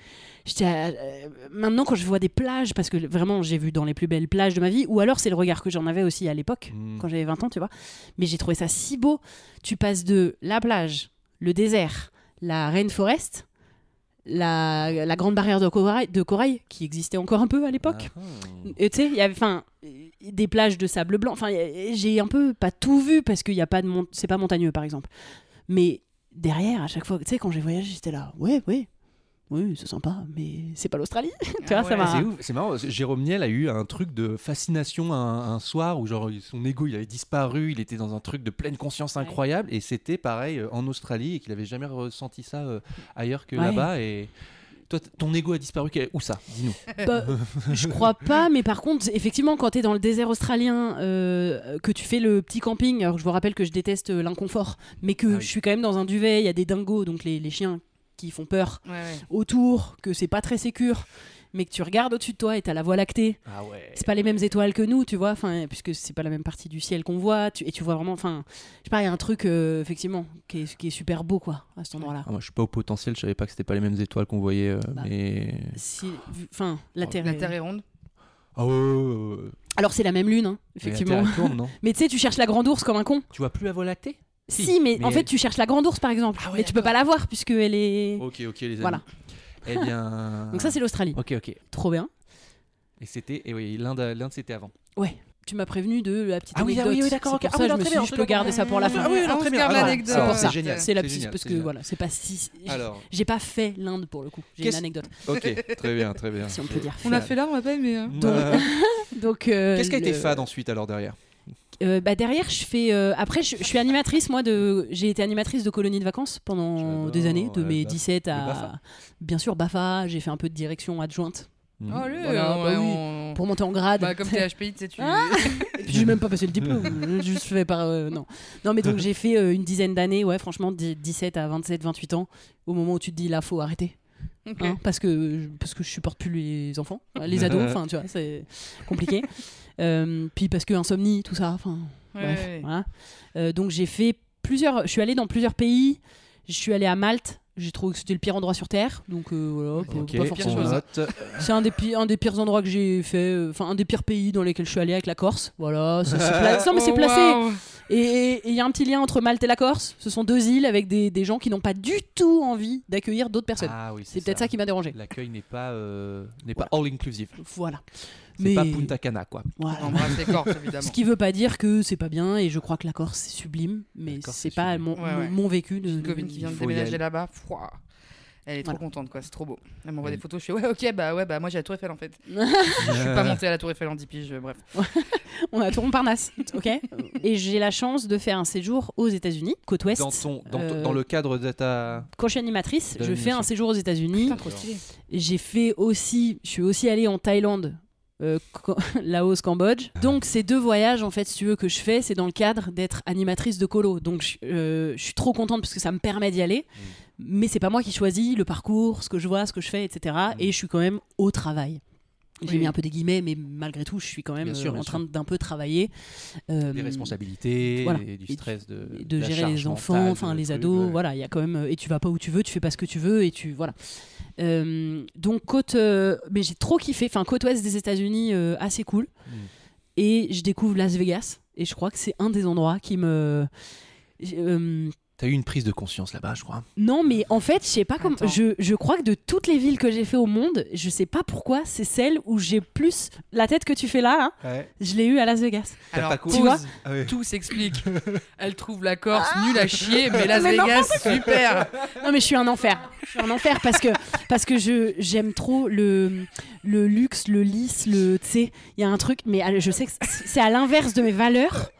à- euh, maintenant, quand je vois des plages, parce que vraiment, j'ai vu dans les plus belles plages de ma vie, ou alors c'est le regard que j'en avais aussi à l'époque, Mm. quand j'avais 20 ans, tu vois. Mais j'ai trouvé ça si beau. Tu passes de la plage, le désert, la rainforest, la, la grande barrière de corail, de corail, qui existait encore un peu à l'époque. Ah, ah. Et tu sais, il y avait enfin des plages de sable blanc. Enfin, j'ai un peu pas tout vu parce qu'il y a pas de c'est pas montagneux par exemple. Mais derrière, à chaque fois, tu sais, quand j'ai voyagé, j'étais là, ouais, ouais, oui, c'est sympa, mais c'est pas l'Australie. tu Ah vois, ça ouais, m'a. C'est ouf, c'est marrant. Jérôme Niel a eu un truc de fascination un, un soir où genre son ego il avait disparu, il était dans un truc de pleine conscience Ouais. incroyable et c'était pareil euh, en Australie et qu'il avait jamais ressenti ça euh, ailleurs que Ouais. là-bas et Toi, ton ego a disparu. Où ça? Dis-nous. Bah, je crois pas, mais par contre, effectivement, quand tu es dans le désert australien, euh, que tu fais le petit camping, alors je vous rappelle que je déteste euh, l'inconfort, mais que Ah oui. je suis quand même dans un duvet, il y a des dingos, donc les, les chiens qui font peur Ouais, ouais. autour, que c'est pas très sécure, mais que tu regardes au-dessus de toi et t'as la voie lactée. Ah ouais. C'est pas les mêmes étoiles que nous, tu vois, enfin, puisque c'est pas la même partie du ciel qu'on voit, tu- et tu vois vraiment, enfin, je sais pas, il y a un truc, euh, effectivement, qui est, qui est super beau, quoi, à cet endroit-là. Ah, moi, je suis pas au potentiel. Je savais pas que c'était pas les mêmes étoiles qu'on voyait, euh, Bah. mais. Si, Enfin, la Terre. La est- Terre est ronde. Ah ouais, ouais, ouais, ouais. Alors c'est la même lune, hein, Mais la effectivement. Terre, elle tourne, non Mais tu sais, tu cherches la grande ours comme un con. Tu vois plus la voie lactée? Si, Si, mais, mais en fait, tu cherches la grande ours par exemple. Ah ouais, mais tu peux pas la voir puisque elle est. Ok, ok, les amis. Voilà. Eh bien. Donc ça, c'est l'Australie. Ok, ok. Trop bien. Et c'était. Et oui, l'Inde, l'Inde c'était avant. Ouais. Tu m'as prévenu de la petite Ah oui, ah anecdote. oui, oui, d'accord, C'est ok. pour Ah ça oui, je me très suis bien, dit, je peux garder ça pour la fin. Ah oui, non, on très bien. l'anecdote. C'est pour ça. Génial. C'est la c'est petite génial, parce que génial. voilà, c'est pas si. Alors, J'ai pas fait l'Inde pour le coup. J'ai une anecdote, ok, très bien, très bien. si on peut dire. On a fait là, on l'a pas aimé. hein. Euh, Donc. euh, Qu'est-ce qui a été fade ensuite alors derrière? Euh, bah derrière, je fais. euh, après, je, je suis animatrice, moi. de J'ai été animatrice de colonies de vacances pendant des années, de ouais, mes Baf- 17 le à. Bafa. Bien sûr, BAFA. J'ai fait un peu de direction adjointe. Allez, Voilà, ouais, bah oui. on- pour monter en grade. Bah, comme t'es HPI, tu sais, tu. Ah Et puis j'ai même pas passé le diplôme, j'ai juste fait par. euh, non. non, mais donc j'ai fait euh, une dizaine d'années, ouais, franchement, dix- 17 à 27, 28 ans, au moment où tu te dis là, faut arrêter. Hein, parce, que, parce que je supporte plus les enfants, les ados, enfin, tu vois, c'est compliqué. Euh, puis parce que insomnie, tout ça, enfin, Ouais, bref, ouais. voilà. Euh, donc j'ai fait plusieurs. Je suis allée dans plusieurs pays. Je suis allée à Malte. J'ai trouvé que c'était le pire endroit sur Terre. Donc euh, voilà, pas forcément. C'est un des, pi- un des pires endroits que j'ai fait. euh, Enfin, un des pires pays dans lesquels je suis allée avec la Corse. Voilà, c'est pla- mais c'est Oh, placé. Et il y a un petit lien entre Malte et la Corse. Ce sont deux îles avec des, des gens qui n'ont pas du tout envie d'accueillir d'autres personnes. Ah oui, c'est peut-être ça. qui m'a dérangé. L'accueil n'est pas, euh, n'est pas all inclusive. Voilà. C'est Mais- pas Punta Cana quoi. voilà. On embrasse les Corses, évidemment. Ce qui veut pas dire que c'est pas bien et je crois que la Corse c'est sublime, mais c'est pas mon, Ouais, ouais. mon, mon vécu de. Une copine qui vient de déménager là-bas. Elle est trop Voilà. contente, quoi. C'est trop beau. Elle m'envoie des photos. Je fais ouais, ok, bah ouais, bah moi j'ai la Tour Eiffel en fait. Je suis pas montée à la Tour Eiffel en 10 piges, bref. On a Tour Montparnasse, ok. et j'ai la chance de faire un séjour aux États-Unis, côte ouest. Dans, ton, dans, ton- Euh, dans le cadre de ta. Quand je suis animatrice, je fais un séjour aux États-Unis. Putain, trop stylé. J'ai fait aussi, je suis aussi allée en Thaïlande, euh, Laos, Cambodge. Donc ces deux voyages, en fait, si tu veux que je fais, c'est dans le cadre d'être animatrice de colo. Donc je, euh, je suis trop contente parce que ça me permet d'y aller. Mais c'est pas moi qui choisis le parcours, ce que je vois, ce que je fais, etc. Et je suis quand même au travail. J'ai Oui. mis un peu des guillemets, mais malgré tout, je suis quand même Bien sûr, euh, bien en train d'un peu travailler. Euh, Des responsabilités, voilà. et du stress de, et de la gérer les enfants, enfin le les truc, ados, ouais. voilà, il y a quand même euh, et tu vas pas où tu veux, tu fais pas ce que tu veux et tu voilà. Euh, donc côte, euh, mais j'ai trop kiffé, enfin côte ouest des États-Unis, euh, assez cool. Mm. Et je découvre Las Vegas et je crois que c'est un des endroits qui me T'as eu une prise de conscience là-bas, je crois. non, mais en fait, je sais pas comment. Je, je crois que de toutes les villes que j'ai fait au monde, je sais pas pourquoi, c'est celle où j'ai plus la tête que tu fais là. hein, je l'ai eu à Las Vegas. Alors, pas couru Tu vois. Ah ouais. Tout s'explique. Elle trouve la Corse nulle à chier, mais Las Vegas, super. Non mais je suis un enfer. Je suis un enfer parce que parce que je j'aime trop le le luxe, le lisse, le tu sais, il y a un truc mais à- je sais que c'est à l'inverse de mes valeurs.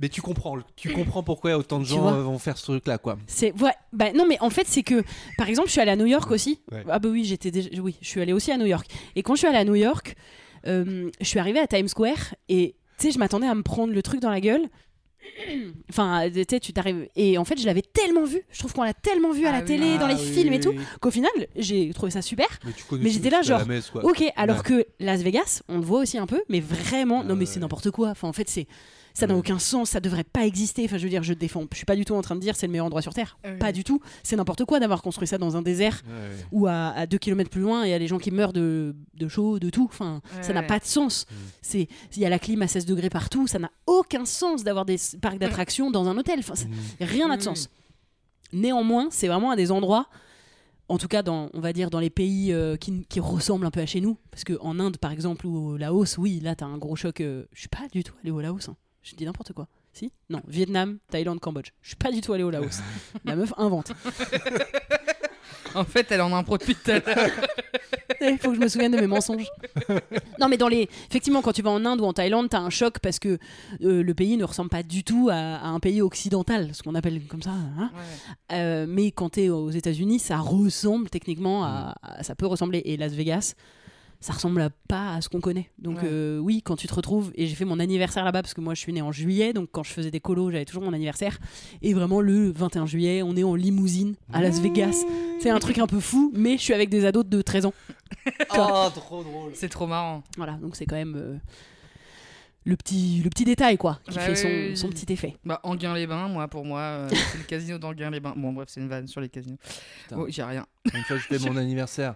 Mais tu comprends, tu comprends pourquoi autant de gens euh, vont faire ce truc-là, quoi. C'est ouais, bah non mais en fait c'est que par exemple, je suis allée à New York aussi. Ouais. Ah bah oui, j'étais déjà oui, je suis allée aussi à New York. Et quand je suis allée à New York, euh, je suis arrivée à Times Square et tu sais, je m'attendais à me prendre le truc dans la gueule. Enfin, tu sais, tu t'arrives. Et en fait, je l'avais tellement vu. Je trouve qu'on l'a tellement vu à Ah la oui. télé, dans les Ah oui, films et tout, oui. qu'au final, j'ai trouvé ça super. Mais, tu connais Mais j'étais là, genre, messe, quoi. Ok, alors Ouais. que Las Vegas, on le voit aussi un peu, mais vraiment, non mais c'est Ouais. n'importe quoi. Enfin, en fait, c'est ça n'a Ouais. aucun sens, ça devrait pas exister. Enfin, je veux dire, je défends, je suis pas du tout en train de dire c'est le meilleur endroit sur terre. Oui. Pas du tout. C'est n'importe quoi d'avoir construit ça dans un désert ou à, à deux kilomètres plus loin, il y a des gens qui meurent de, de chaud, de tout. Enfin, ça n'a pas de sens. Mm. C'est il y a la clim à 16 degrés partout, ça n'a aucun sens d'avoir des parcs d'attractions dans un hôtel. Enfin, Mm. rien n'a de sens. Néanmoins, c'est vraiment un des endroits, en tout cas dans, on va dire dans les pays euh, qui, qui ressemblent un peu à chez nous, parce que en Inde par exemple ou au Laos, oui, là t'as un gros choc. euh, je suis pas du tout allé au Laos. hein. Je dis n'importe quoi. Si? Non, Vietnam, Thaïlande, Cambodge. Je suis pas du tout allé au Laos. La meuf invente. En fait, elle en impro depuis tout à l'heure. Il faut que je me souvienne de mes mensonges. non, mais dans les. Effectivement, quand tu vas en Inde ou en Thaïlande, t'as un choc parce que euh, le pays ne ressemble pas du tout à, à un pays occidental, ce qu'on appelle comme ça. hein. Euh, mais quand t'es aux États-Unis, ça ressemble techniquement à, à- Ça peut ressembler. Et Las Vegas, ça ressemble à- pas à ce qu'on connaît. Donc, Ouais. euh, oui, quand tu te retrouves. Et j'ai fait mon anniversaire là-bas parce que moi, je suis née en juillet. Donc, quand je faisais des colos, j'avais toujours mon anniversaire. Et vraiment, le 21 juillet, on est en limousine à Las Vegas. C'est un truc un peu fou, mais je suis avec des ados de 13 ans. Oh, trop drôle. C'est trop marrant. Voilà, donc c'est quand même euh, le, petit, le petit détail, quoi, qui Bah fait oui, son, oui, son oui. petit effet. Bah, Anguin-les-Bains, moi, pour moi, euh, c'est le casino d'Anguin-les-Bains. Bon, bref, c'est une vanne sur les casinos. Oh, j'ai rien. Une fois, je fais mon anniversaire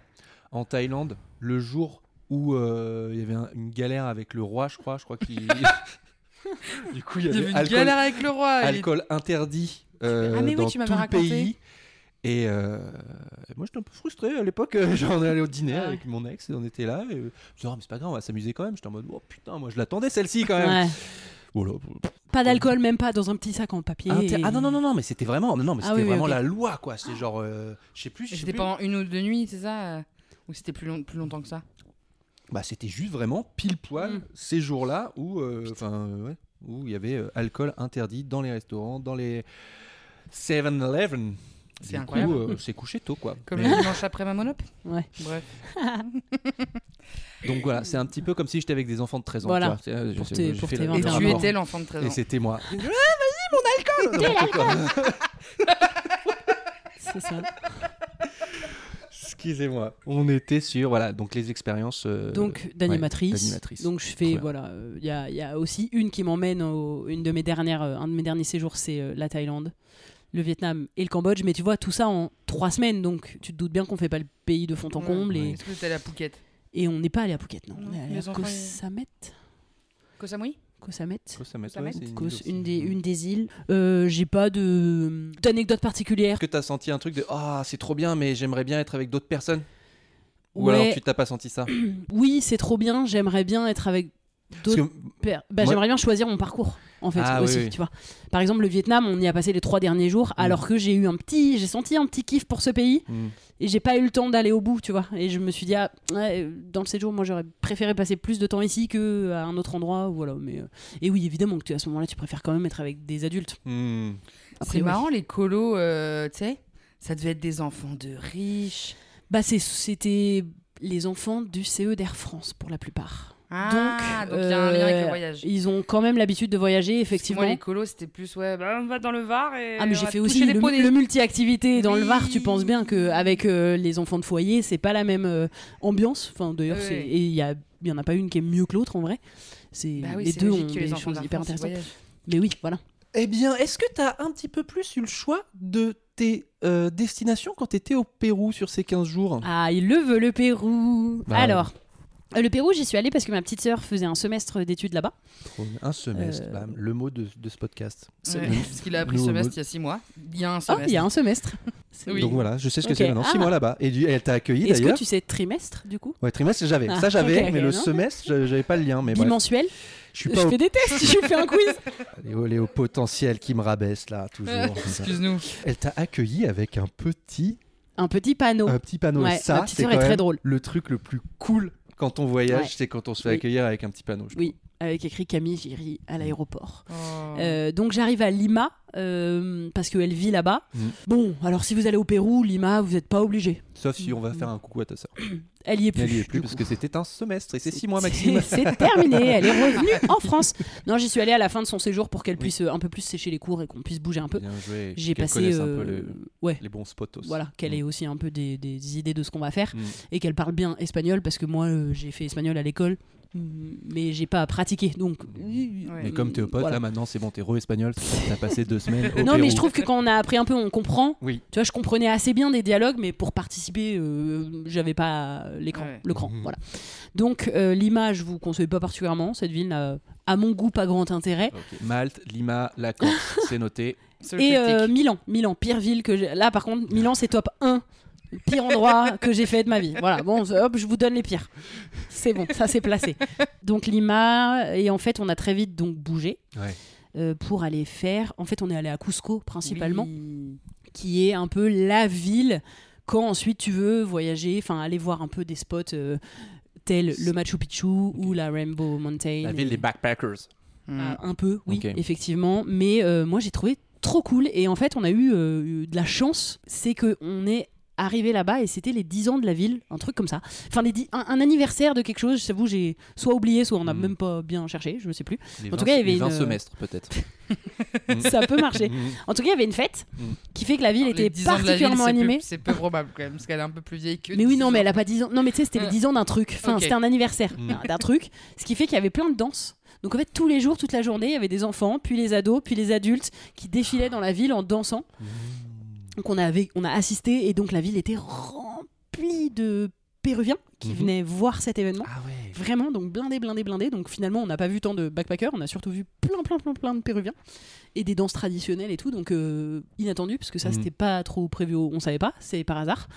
en Thaïlande, le jour où euh, il y avait un- une galère avec le roi, je crois. Je crois qu'il. du coup, il y Il y avait une alcool, galère avec le roi. il alcool interdit euh, Ah, mais oui, dans tu m'avais tout le raconté. pays. Et euh, moi, j'étais un peu frustré à l'époque. euh, J'en allé au dîner Ah ouais. avec mon ex et on était là. Et, euh, je me disais, Ah, mais c'est pas grave, on va s'amuser quand même. J'étais en mode, oh putain, moi je l'attendais celle-ci quand même. Ouais. Voilà. Pas d'alcool, même pas dans un petit sac en papier. Inter- et- Ah non, non, non, non, mais c'était vraiment, non, non, mais Ah c'était oui, oui, vraiment ok. la loi quoi. C'est genre, euh, je sais plus, je Et sais C'était plus. pendant une ou deux nuits, c'est ça euh, Ou c'était plus, long- plus longtemps que ça Bah, c'était juste vraiment pile poil Mm. ces jours-là où, euh, enfin, euh, ouais, où il y avait euh, alcool interdit dans les restaurants, dans les 7-Eleven. C'est Du incroyable. euh, c'est couché tôt, quoi. Comme Mais- le dimanche après ma monop Ouais. Bref. donc voilà, c'est un petit peu comme si j'étais avec des enfants de 13 ans. Voilà. tu vois. C'est, Pour j'ai- tes- j'ai pour fait tes le- 21 le Et tu rapport. étais l'enfant de 13 Et ans. c'était moi. Ah, vas-y, mon alcool N'importe quoi. C'est ça. Excusez-moi. On était sur, voilà, donc les expériences. euh, Donc, ouais, d'animatrice. Donc, je fais, voilà. euh, Il y, a, il y a aussi une qui m'emmène, au- une de mes dernières, euh, un de mes derniers séjours, c'est euh, la Thaïlande, le Vietnam et le Cambodge. Mais tu vois, tout ça en trois semaines. Donc, tu te doutes bien qu'on fait pas le pays de fond en Ouais. comble. Et, Est-ce que t'es à la Phuket? Et on n'est pas allé à Phuket, non. Non, on est allé à Koh Samet. Koh Samui? Koh Samet. Quoi, ça met- Ça ouais, met- c'est une des, une des îles. Euh, J'ai pas de d'anecdote particulière. Est-ce que t'as senti un truc de ah c'est trop bien mais j'aimerais bien être avec d'autres personnes? Ou Ouais. alors tu t'as pas senti ça? Oui, c'est trop bien. J'aimerais bien être avec d'autres. que per- Bah, moi- J'aimerais bien choisir mon parcours, en fait, Ah, aussi. oui. Tu vois. Par exemple, le Vietnam, on y a passé les trois derniers jours, Mm. alors que j'ai eu un petit, j'ai senti un petit kiff pour ce pays, Hmm. et j'ai pas eu le temps d'aller au bout, tu vois. Et je me suis dit, ah, ouais, dans le séjour, moi, j'aurais préféré passer plus de temps ici que à un autre endroit, voilà. Mais euh, et oui, évidemment que tu, à ce moment-là, tu préfères quand même être avec des adultes. Après, C'est marrant, les colos, euh, tu sais, ça devait être des enfants de riches. Bah, c'était les enfants du CE d'Air France pour la plupart. Ah, donc il y a un lien avec le euh, voyage. Ils ont quand même l'habitude de voyager, effectivement. Moi, les colos, c'était plus, ouais, bah, on va dans le Var et. Ah mais j'ai fait aussi les le, multi-activité dans le. Var. Tu penses bien qu'avec les enfants de foyer, c'est pas la même euh, ambiance. Enfin d'ailleurs, et il y en a pas une qui est mieux que l'autre en vrai. C'est Bah oui, les deux ont les des enfants choses hyper intéressantes. Mais oui, voilà. Eh bien, est-ce que t'as un petit peu plus eu le choix de tes euh, destinations quand t'étais au Pérou sur ces 15 jours? Ah, il le veut le Pérou. Bah, Alors. Le Pérou, j'y suis allée parce que ma petite sœur faisait un semestre d'études là-bas. Un semestre, Euh, bam, le mot de, de ce podcast. Ouais, parce qu'il a appris nous, semestre il y a six mois. Il y a un semestre. il y a un semestre. Oui. Donc voilà, je sais ce que c'est maintenant. 6 Ah. mois là-bas. Et, du- elle t'a accueilli Est-ce que d'ailleurs. tu sais trimestre du coup? Ouais, trimestre, j'avais. Ah, ça, j'avais, mais le non. semestre, j'a- j'avais pas le lien. Mais bref, Bimensuel? Je suis Je pas au, fais des tests, je fais un quiz. les, hauts- les hauts potentiels qui me rabaissent là, toujours. Excuse-nous. Elle t'a accueilli avec un petit, Un petit panneau. un petit panneau. Ouais, ça, c'est très drôle. le truc le plus cool quand on voyage, Ouais. c'est quand on se fait Oui. accueillir avec un petit panneau. je Oui, avec écrit Camille Giry à l'aéroport. Oh. Euh, donc j'arrive à Lima euh, parce qu'elle vit là-bas. Mm. Bon, alors si vous allez au Pérou, Lima, vous n'êtes pas obligé. Sauf si on va faire un coucou à ta sœur. Elle y est plus. Elle y est plus parce coup. que c'était un semestre et c'est 6 mois, Maxime. C'est terminé, elle est revenue en France. Non, j'y suis allée à la fin de son séjour pour qu'elle Oui. puisse euh, un peu plus sécher les cours et qu'on puisse bouger un peu. Bien joué. J'ai passé connaisse un peu les, ouais, les bons spotos. voilà, qu'elle Mm. ait aussi un peu des, des idées de ce qu'on va faire Mm. et qu'elle parle bien espagnol parce que moi euh, j'ai fait espagnol à l'école mm, mais j'ai pas pratiqué donc Mais comme t'es au pote, Voilà. là maintenant c'est bon, t'es re-espagnol, t'as passé deux semaines au Non, mais je trouve que quand on a appris un peu, on comprend. Oui. Tu vois, je comprenais assez bien des dialogues, mais pour participer, euh, j'avais pas l'écran, Ouais. l'écran, Mhm. voilà. Donc euh, Lima, je vous conseille pas particulièrement. Cette ville n'a, à mon goût, pas grand intérêt. Malte, Lima, la Corse, c'est noté. Le Et euh. Milan, Milan, pire ville que j'ai. Là, par contre, Milan, c'est top 1. Pire endroit que j'ai fait de ma vie. Voilà, bon, hop, je vous donne les pires. C'est bon, ça c'est placé. Donc Lima, et en fait, on a très vite donc bougé Ouais. euh, pour aller faire. En fait, on est allé à Cusco principalement. Oui. qui est un peu la ville quand ensuite tu veux voyager, enfin aller voir un peu des spots euh, tels le Machu Picchu ou la Rainbow Mountain. La ville des backpackers. Mm. Ah, un peu, oui, effectivement. Mais euh, moi, j'ai trouvé trop cool. Et en fait, on a eu, euh, eu de la chance. C'est que on est arrivé là-bas et c'était les 10 ans de la ville, un truc comme ça. Enfin, les dix- un, un anniversaire de quelque chose, je t'avoue, j'ai soit oublié, soit on n'a Mm. même pas bien cherché, je ne sais plus. Les En tout 20 cas, il y avait les 20 une- semestres peut-être. ça peut marcher. Mhm. En tout cas, il y avait une fête Mm. qui fait que la ville Alors, était 10 ans de la ville, particulièrement c'est peu- animée. C'est peu probable quand même, parce qu'elle est un peu plus vieille que. Mais oui, 10 non, mais elle a pas 10 ans. Non, mais tu sais, c'était les Ouais. 10 ans d'un truc. Enfin, c'était un anniversaire Mm. d'un truc. Ce qui fait qu'il y avait plein de danses. Donc en fait, tous les jours, toute la journée, il y avait des enfants, puis les ados, puis les adultes qui défilaient dans la ville en dansant. Donc on, avait, on a assisté et donc la ville était remplie de Péruviens qui Mhm. venaient voir cet événement. Ah ouais. Vraiment, donc blindé, blindé, blindé. Donc finalement, on n'a pas vu tant de backpackers, on a surtout vu plein, plein, plein, plein de Péruviens et des danses traditionnelles et tout. Donc euh, inattendu, parce que ça, Mhm. c'était pas trop prévu, on savait pas, c'est par hasard.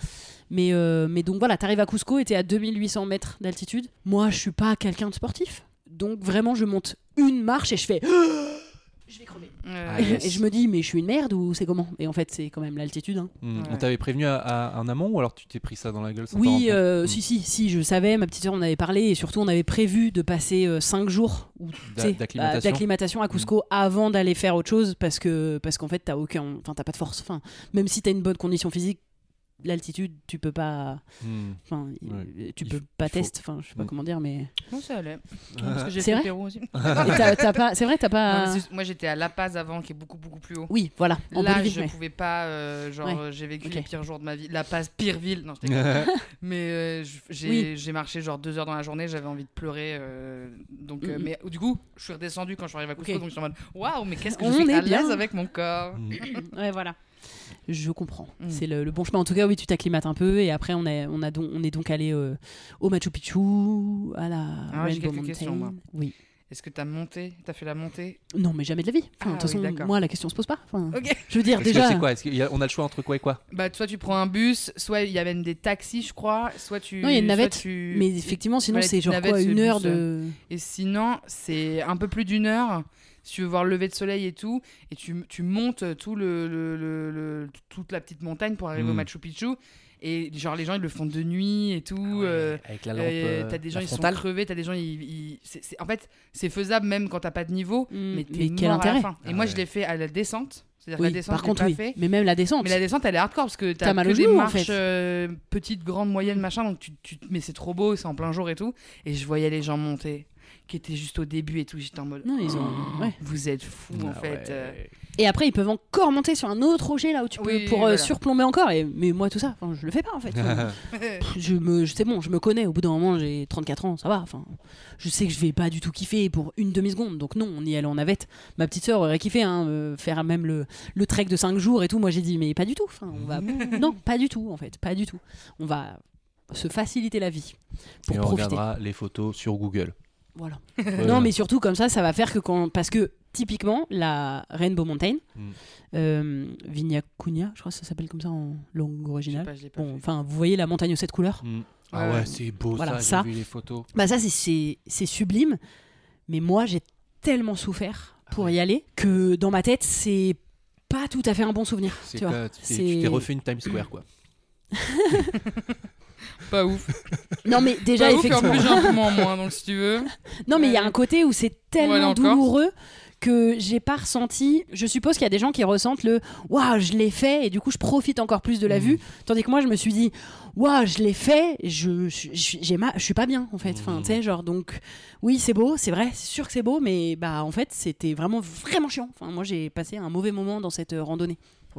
Mais, euh, mais donc voilà, t'arrives à Cusco et t'es à 2800 mètres d'altitude. Moi, je suis pas quelqu'un de sportif. Donc vraiment, je monte une marche et je fais. Je vais crever. Ouais. Ah, Et, yes. et je me dis, mais je suis une merde ou c'est comment? Et en fait, c'est quand même l'altitude. hein. Ouais. On t'avait prévenu à, à- en amont ou alors tu t'es pris ça dans la gueule sans Oui, euh, Mm. si, si, si, je savais, ma petite soeur en avait parlé, et surtout on avait prévu de passer 5 jours ou, tu D'a- sais, d'acclimatation. bah, d'acclimatation à Cusco avant d'aller faire autre chose, parce que parce qu'en fait, t'as aucun, enfin, t'as pas de force. Enfin, même si t'as une bonne condition physique, l'altitude, tu peux pas, Mhm. enfin, Ouais. tu peux pas il faut- test, enfin, je sais pas Mm. comment dire, mais Non, ça allait. Parce que j'ai fait vrai Pérou aussi. C'est vrai, t'as pas. mais moi j'étais à La Paz avant, qui est beaucoup beaucoup plus haut. Oui, voilà, en Là, Bolivie. je ouais. pouvais pas. euh, genre, Ouais. j'ai vécu les pires jours de ma vie. La Paz, pire ville. Non, je. Mais euh, j'ai Oui. marché genre deux heures dans la journée, j'avais envie de pleurer. euh, donc, mais du coup, je suis redescendu quand je suis arrivé à Cusco, donc je suis en mode waouh, mais qu'est-ce que je suis à l'aise avec mon corps. Mhm. Ouais, voilà. Je comprends. Mm. C'est le, le bon chemin. En tout cas, oui, tu t'acclimates un peu et après, on, est, on, a donc, on est donc allé euh, au Machu Picchu, à la Ah, j'ai Rainbow quelques Mountain. questions, moi. Oui. Est-ce que t'as monté T'as fait la montée? Non, mais jamais de la vie. Enfin, Ah de toute oui, façon, moi, la question se pose pas. Enfin, Ok. Je veux dire, Parce déjà. c'est quoi? Est-ce qu'il y a- On a le choix entre quoi et quoi? Bah, soit tu prends un bus, soit il y a même des taxis, je crois, soit tu. Non, il y a une navette, tu- Mais effectivement, sinon, c'est genre navette, quoi, une heure bus, de. Et sinon, c'est un peu plus d'une heure si tu veux voir le lever de soleil et tout. Et tu, tu montes tout le, le- le- le- toute la petite montagne pour arriver au Mm. Machu Picchu. Et genre, les gens, ils le font de nuit et tout. euh, Avec la lampe. euh, t'as des gens, ils sont frontale. crevés. T'as des gens, ils. ils- c'est- c'est- En fait, c'est faisable même quand t'as pas de niveau. Mm, Mais t'es mais quel mort à la intérêt fin. Et Ah moi, ouais. je l'ai fait à la descente. C'est-à-dire que Oui, la descente, par je l'ai contre, pas oui. fait. Mais même la descente. Mais la descente, elle est hardcore parce que t'as T'as mal que au des genou, en marches fait. euh, petites, grandes, moyennes, machin. Donc tu, tu- mais c'est trop beau, c'est en plein jour et tout. Et je voyais les gens monter, qui étaient juste au début et tout. J'étais en mode. Non, ils ont. ouais. Vous êtes fous en Ah fait. ouais. euh. Et après, ils peuvent encore monter sur un autre rocher là où tu peux Oui, pour euh, voilà. surplomber encore. Et mais moi, tout ça, je le fais pas en fait. Je me, c'est bon, je me connais. Au bout d'un moment, j'ai 34 ans, ça va. Enfin, je sais que je vais pas du tout kiffer pour une demi seconde. Donc non, on y allait en navette. Ma petite sœur aurait kiffé, hein, euh, faire même le, le trek de 5 jours et tout. Moi, j'ai dit mais pas du tout. Enfin, on va, non, pas du tout en fait, pas du tout. On va se faciliter la vie pour Et on profiter. regardera les photos sur Google. Voilà. Non, mais surtout comme ça, ça va faire que quand. Parce que typiquement, la Rainbow Mountain, Mm. euh, Vignacuña, je crois que ça s'appelle comme ça en langue originale. pas, pas Bon, enfin, vous voyez la montagne aux sept couleurs Mm. Ouais, Ah ouais. c'est beau Voilà, ça, ça. j'ai vu les photos. Bah, ça, c'est- c'est c'est sublime. Mais moi, j'ai tellement souffert Ah pour y aller que dans ma tête, c'est pas tout à fait un bon souvenir. Tu vois. tu t'es refait une Times Square quoi. Pas ouf. Non, mais déjà, Pas ouf, et en effectivement. plus, j'ai un poumon en moins, donc si tu veux. Non, mais il y a un côté où c'est tellement douloureux que j'ai pas ressenti. Je suppose qu'il y a des gens qui ressentent le waouh, je l'ai fait et du coup je profite encore plus de la Mhm. vue. Tandis que moi je me suis dit waouh, je l'ai fait, je j'ai ma- je suis pas bien en fait. Enfin, Mhm. tu sais, genre donc oui, c'est beau, c'est vrai, c'est sûr que c'est beau, mais bah en fait c'était vraiment vraiment chiant. Enfin, moi j'ai passé un mauvais moment dans cette euh,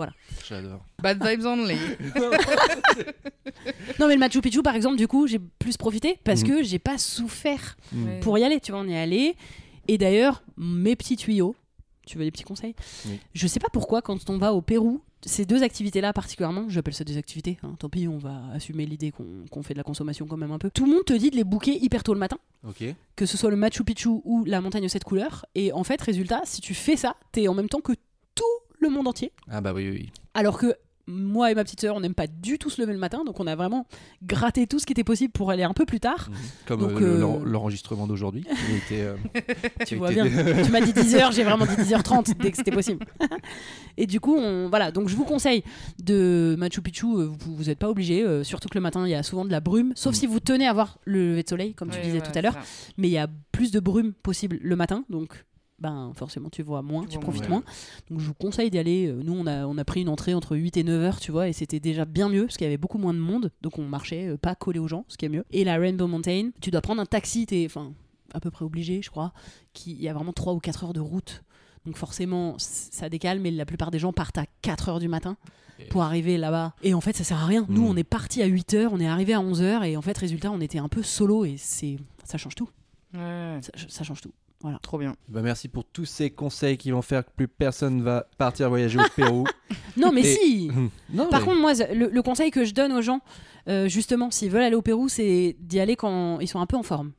randonnée. J'adore. Bad vibes only. Non, mais le Machu Picchu par exemple, du coup j'ai plus profité parce Mhm. que j'ai pas souffert Ouais. pour y aller. Tu vois, on est allé. Et d'ailleurs, mes petits tuyaux, tu veux des petits conseils? Oui. Je sais pas pourquoi, quand on va au Pérou, ces deux activités-là particulièrement, j'appelle ça des activités, hein, tant pis, on va assumer l'idée qu'on fait de la consommation quand même un peu. Tout le monde te dit de les booker hyper tôt le matin, que ce soit le Machu Picchu ou la montagne aux sept couleurs. Et en fait, résultat, si tu fais ça, t'es en même temps que tout le monde entier. Ah bah oui, oui. oui. Alors que moi et ma petite sœur, on n'aime pas du tout se lever le matin, donc on a vraiment gratté tout ce qui était possible pour aller un peu plus tard. Comme Donc, euh, euh, l'en- l'enregistrement d'aujourd'hui. Euh, Tu vois bien. tu m'as dit 10h, j'ai vraiment dit 10h30 dès que c'était possible. et du coup, on, voilà. Donc, je vous conseille de Machu Picchu. Vous, vous êtes pas obligé, euh, surtout que le matin, il y a souvent de la brume. Sauf Mm. si vous tenez à voir le lever de soleil, comme tu disais ouais, tout à l'heure. Mais il y a plus de brume possible le matin, donc. Ben, forcément, tu vois moins, Tu tu, vois profites moins. moins. Donc, je vous conseille d'y aller. Euh, Nous, on a, on a pris une entrée entre 8 et 9 heures, tu vois, et c'était déjà bien mieux parce qu'il y avait beaucoup moins de monde. Donc, on marchait euh, pas collé aux gens, ce qui est mieux. Et la Rainbow Mountain, tu dois prendre un taxi, t'es enfin, à peu près obligé, je crois. Qui, il y a vraiment 3 ou 4 heures de route. Donc, forcément, ça décale, mais la plupart des gens partent à 4 heures du matin pour arriver là-bas. Et en fait, ça sert à rien. Nous, Mm. on est parti à 8 heures, on est arrivé à 11 heures, et en fait, résultat, on était un peu solo, et c'est ça change tout. Ouais, Ça, ça change tout. Trop bien. Bah, merci pour tous ces conseils qui vont faire que plus personne va partir voyager au Pérou. Non, mais Et- si non, Par mais- contre, moi, le, le conseil que je donne aux gens, euh, justement, s'ils veulent aller au Pérou, c'est d'y aller quand ils sont un peu en forme.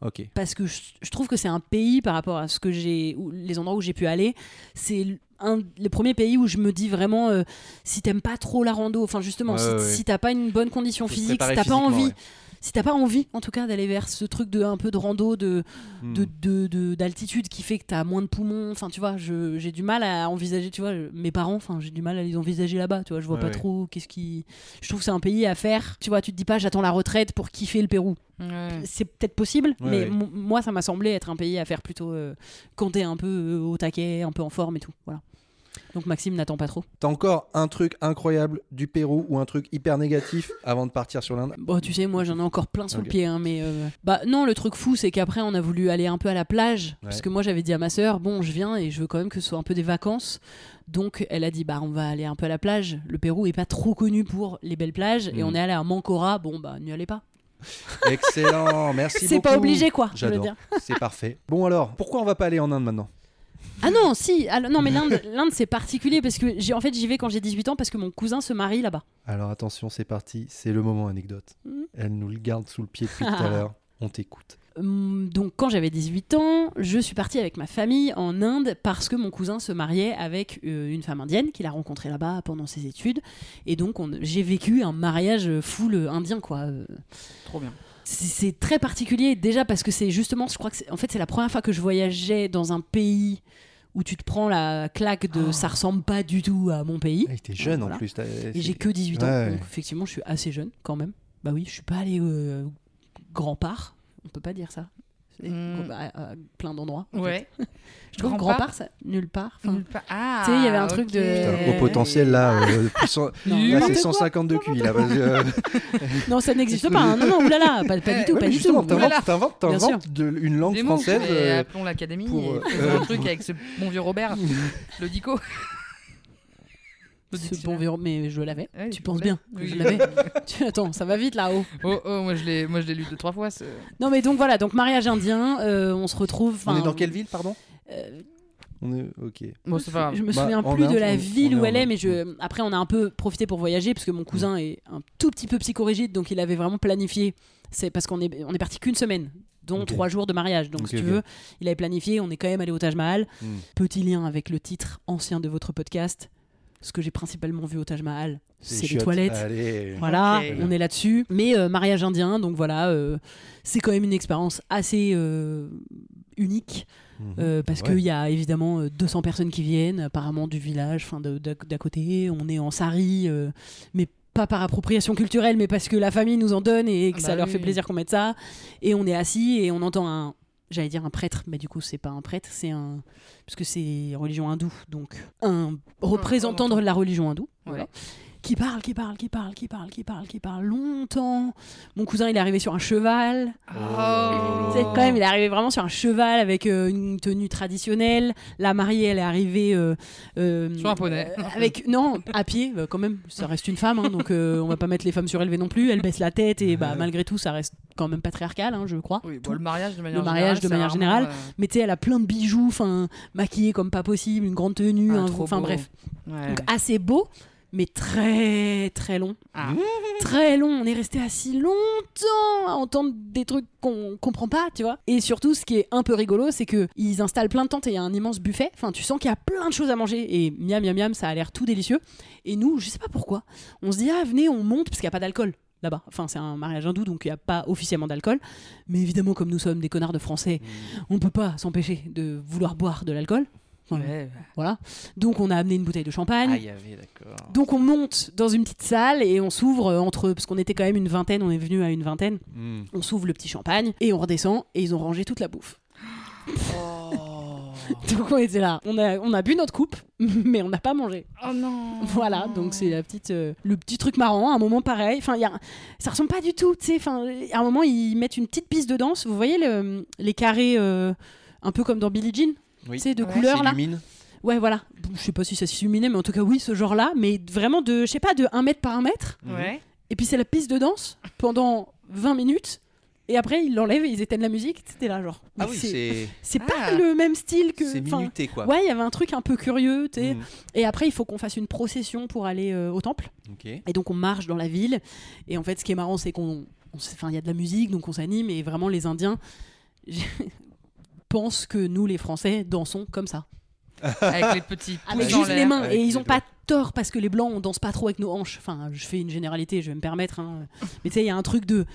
Ok. Parce que je, je trouve que c'est un pays, par rapport à ce que j'ai, les endroits où j'ai pu aller, c'est un les premiers pays où je me dis vraiment, euh, si t'aimes pas trop la rando, enfin justement, Ouais, si, ouais, si t'as pas une bonne condition physique, si t'as pas envie, ouais. Si t'as pas envie, en tout cas, d'aller vers ce truc de un peu de rando, de Hmm. de- de- de- d'altitude qui fait que tu as moins de poumons. Enfin, tu vois, j'ai du mal à envisager, tu vois, mes parents, enfin, j'ai du mal à les envisager là-bas, tu vois, je vois Ouais, pas ouais. trop qu'est-ce qui. Je trouve que c'est un pays à faire. Tu vois, tu te dis pas, j'attends la retraite pour kiffer le Pérou. Ouais. C'est peut-être possible, Ouais, mais moi, ça m'a semblé être un pays à faire plutôt euh, quand t'es un peu euh, au taquet, un peu en forme et tout. Voilà. Donc, Maxime n'attend pas trop. T'as encore un truc incroyable du Pérou ou un truc hyper négatif avant de partir sur l'Inde? Bon, tu sais, moi j'en ai encore plein sous le pied, hein, mais euh, bah non, le truc fou, c'est qu'après on a voulu aller un peu à la plage, parce que moi j'avais dit à ma sœur, bon, je viens et je veux quand même que ce soit un peu des vacances. Donc elle a dit, bah on va aller un peu à la plage. Le Pérou est pas trop connu pour les belles plages, et Mm. on est allé à Mancora. Bon, bah n'y allez pas. Excellent, merci C'est beaucoup. pas obligé, quoi. J'adore. C'est parfait. Bon alors, pourquoi on va pas aller en Inde maintenant? Ah non, si, alors, non, mais l'Inde, l'Inde c'est particulier parce que j'ai en fait j'y vais quand j'ai 18 ans parce que mon cousin se marie là-bas. Alors attention, c'est parti, c'est le moment anecdote. Mm. Elle nous le garde sous le pied depuis tout à l'heure. On t'écoute. Hum, Donc quand j'avais 18 ans, je suis partie avec ma famille en Inde parce que mon cousin se mariait avec euh, une femme indienne qu'il a rencontrée là-bas pendant ses études. Et donc on- j'ai vécu un mariage full indien quoi. Euh, Trop bien. C'est c'est très particulier déjà parce que c'est justement, je crois que c'est- en fait c'est la première fois que je voyageais dans un pays où tu te prends la claque de Oh. ça ressemble pas du tout à mon pays. Ah, t'es jeune Voilà. en plus. Et j'ai que 18 ans, Ouais. donc effectivement je suis assez jeune quand même. Bah oui, je suis pas allée euh, grand part, on peut pas dire ça. C'est- Mm. bah, à- à plein d'endroits. fait. Ouais. Je trouve Grand grand part part, ça, nulle part. Enfin, Nulle part. Ah, Tu sais, il y avait un truc de- Putain, Euh, au potentiel là, euh, là c'est quoi. 150 de QI là. parce que, euh, Non, ça n'existe pas. hein. Non, non, oulala, pas, pas du tout, ouais, pas du tout. t'inventes, t'inventes, Bien t'inventes de- une langue Des française. euh, appelons l'académie pour, et euh, faisons euh, un truc avec ce bon vieux Robert, le dico. Le Ce bon verrou, mais je l'avais. Ouais, tu je penses bien que Oui. je l'avais. Tu- Attends, ça va vite là-haut. Oh, oh, moi je l'ai, moi je l'ai lu deux trois fois. ce- Non, mais donc voilà, donc mariage indien, euh, on se retrouve. On est dans quelle ville, pardon euh, On est ok. Bon, pas. Je me Bah, souviens en plus de la on- ville on où elle est, mais je... après on a un peu profité pour voyager parce que mon cousin est un tout petit peu psychorigide, donc il avait vraiment planifié. C'est parce qu'on est on est parti qu'une semaine, dont trois jours de mariage. Donc si tu veux, il avait planifié. On est quand même allé au Taj Mahal. Hmm. Petit lien avec le titre ancien de votre podcast. Ce que j'ai principalement vu au Taj Mahal, c'est les chiottes. toilettes. Allez. Voilà, on est là-dessus. Mais euh, mariage indien, donc voilà, euh, c'est quand même une expérience assez euh, unique. Mhm. Euh, parce Ouais. qu'il y a évidemment euh, 200 personnes qui viennent, apparemment du village, enfin de- de- d'à côté. On est en sari, euh, mais pas par appropriation culturelle, mais parce que la famille nous en donne et que Ah ça bah leur fait plaisir qu'on mette ça. Et on est assis et on entend un, j'allais dire un prêtre, mais du coup c'est pas un prêtre, c'est un, parce que c'est religion hindoue, donc un représentant de la religion hindoue. Voilà Ouais. Qui parle, qui parle, qui parle, qui parle, qui parle, qui parle longtemps. Mon cousin, il est arrivé sur un cheval. Oh. Tu sais, quand même, il est arrivé vraiment sur un cheval avec euh, une tenue traditionnelle. La mariée, elle est arrivée euh, euh, Sur un poney. euh, avec non, à pied, bah, quand même. Ça reste une femme, hein, donc euh, on va pas mettre les femmes surélevées non plus. Elle baisse la tête et bah malgré tout, ça reste quand même patriarcal, hein, je crois. Oui, Tout. bon, le mariage de manière Le mariage générale, de manière générale. Mais tu sais, elle a plein de bijoux, enfin maquillée comme pas possible, une grande tenue, Ah, enfin bref, euh, ouais. donc assez beau. mais très très long. Ah. Très long. On est resté assis longtemps à entendre des trucs qu'on comprend pas, tu vois. Et surtout, ce qui est un peu rigolo, c'est que ils installent plein de tentes et il y a un immense buffet. Enfin, tu sens qu'il y a plein de choses à manger et miam miam miam, ça a l'air tout délicieux. Et nous, je sais pas pourquoi, on se dit ah venez, on monte parce qu'il y a pas d'alcool là-bas. Enfin, c'est un mariage hindou, donc il n'y a pas officiellement d'alcool. Mais évidemment, comme nous sommes des connards de Français, on peut pas s'empêcher de vouloir boire de l'alcool. Voilà. Ouais. Voilà. Donc on a amené une bouteille de champagne. Ah, il y avait, d'accord. Donc on monte dans une petite salle et on s'ouvre entre parce qu'on était quand même une vingtaine, on est venu à une vingtaine. Hmm. On s'ouvre le petit champagne et on redescend et ils ont rangé toute la bouffe. Donc on était là, on a, on a bu notre coupe, mais on n'a pas mangé. Oh non. Voilà, donc c'est la petite, euh, le petit truc marrant, un moment pareil. Enfin, il y a, ça ressemble pas du tout, tu sais. Enfin, à un moment ils mettent une petite piste de danse. Vous voyez le- les carrés, euh, un peu comme dans Billie Jean, Oui. sais, de Ouais. couleurs là. S'illumine. Ouais, voilà. Je sais pas si ça s'illuminait, mais en tout cas oui, ce genre-là, mais vraiment de, je sais pas, de 1 mètre par 1 mètre. Ouais. Et puis c'est la piste de danse pendant 20 minutes. Et après, ils l'enlèvent et ils éteignent la musique. C'était là, genre. Ah oui, c'est c'est pas Ah. le même style que. c'est minuté, quoi. Ouais, il y avait un truc un peu curieux, tu sais. Hmm. Et après, il faut qu'on fasse une procession pour aller euh, au temple. Ok. Et donc, on marche dans la ville. Et en fait, ce qui est marrant, c'est qu'on. Enfin, il y a de la musique, donc on s'anime. Et vraiment, les Indiens pensent que nous, les Français, dansons comme ça. Avec les petits Avec en juste les mains. Avec Et ils ont doigts. pas tort parce que les blancs, on danse pas trop avec nos hanches. Enfin, je fais une généralité, je vais me permettre. hein. Mais tu sais, il y a un truc de.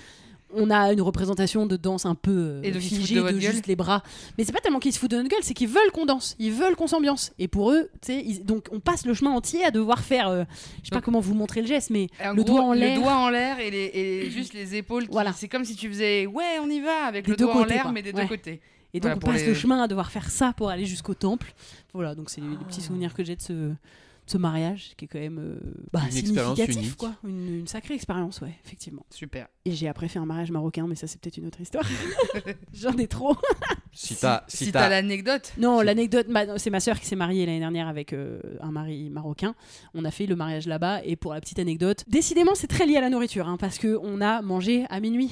On a une représentation de danse un peu euh, Et de figée, de juste les bras. Mais c'est pas tellement qu'ils se foutent de notre gueule, c'est qu'ils veulent qu'on danse. Ils veulent qu'on s'ambiance. Et pour eux, ils- donc on passe le chemin entier à devoir faire. euh, je sais pas comment vous montrer le geste, mais le gros, doigt en l'air. Le doigt en l'air et, les, et juste les épaules. qui- Voilà. C'est comme si tu faisais ouais, on y va avec Des le doigt en l'air, mais des Ouais. deux côtés. Et donc Voilà, on passe les- le chemin à devoir faire ça pour aller jusqu'au temple. Voilà, donc c'est les, les petits souvenirs que j'ai de ce, ce mariage qui est quand même euh, bah, Une expérience significatif, unique. quoi. Une, une sacrée expérience, ouais, effectivement. Super. Et j'ai après fait un mariage marocain, mais ça c'est peut-être une autre histoire. J'en ai trop. Si t'as, si si l'anecdote. Non, l'anecdote, bah, c'est ma sœur qui s'est mariée l'année dernière avec euh, un mari marocain. On a fait le mariage là-bas et pour la petite anecdote, décidément c'est très lié à la nourriture, hein, parce que on a mangé à minuit.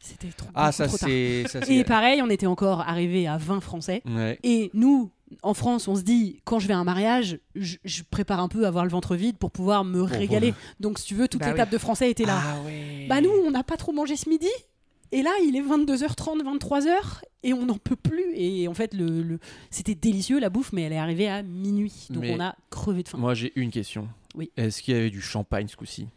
C'était trop, ah ça trop tard. c'est, ça Et pareil, on était encore arrivé à 20 Français. Ouais. Et nous, en France, on se dit, quand je vais à un mariage, je, je prépare un peu à avoir le ventre vide pour pouvoir me régaler. Donc, si tu veux, toute Bah l'étape de Français était là. Ah. Bah, nous, on n'a pas trop mangé ce midi. Et là, il est 22h30, 23h, et on n'en peut plus. Et en fait, le, le- c'était délicieux la bouffe, mais elle est arrivée à minuit. Donc, Mais- on a crevé de faim. Moi j'ai une question. Oui. Est-ce qu'il y avait du champagne ce coup-ci?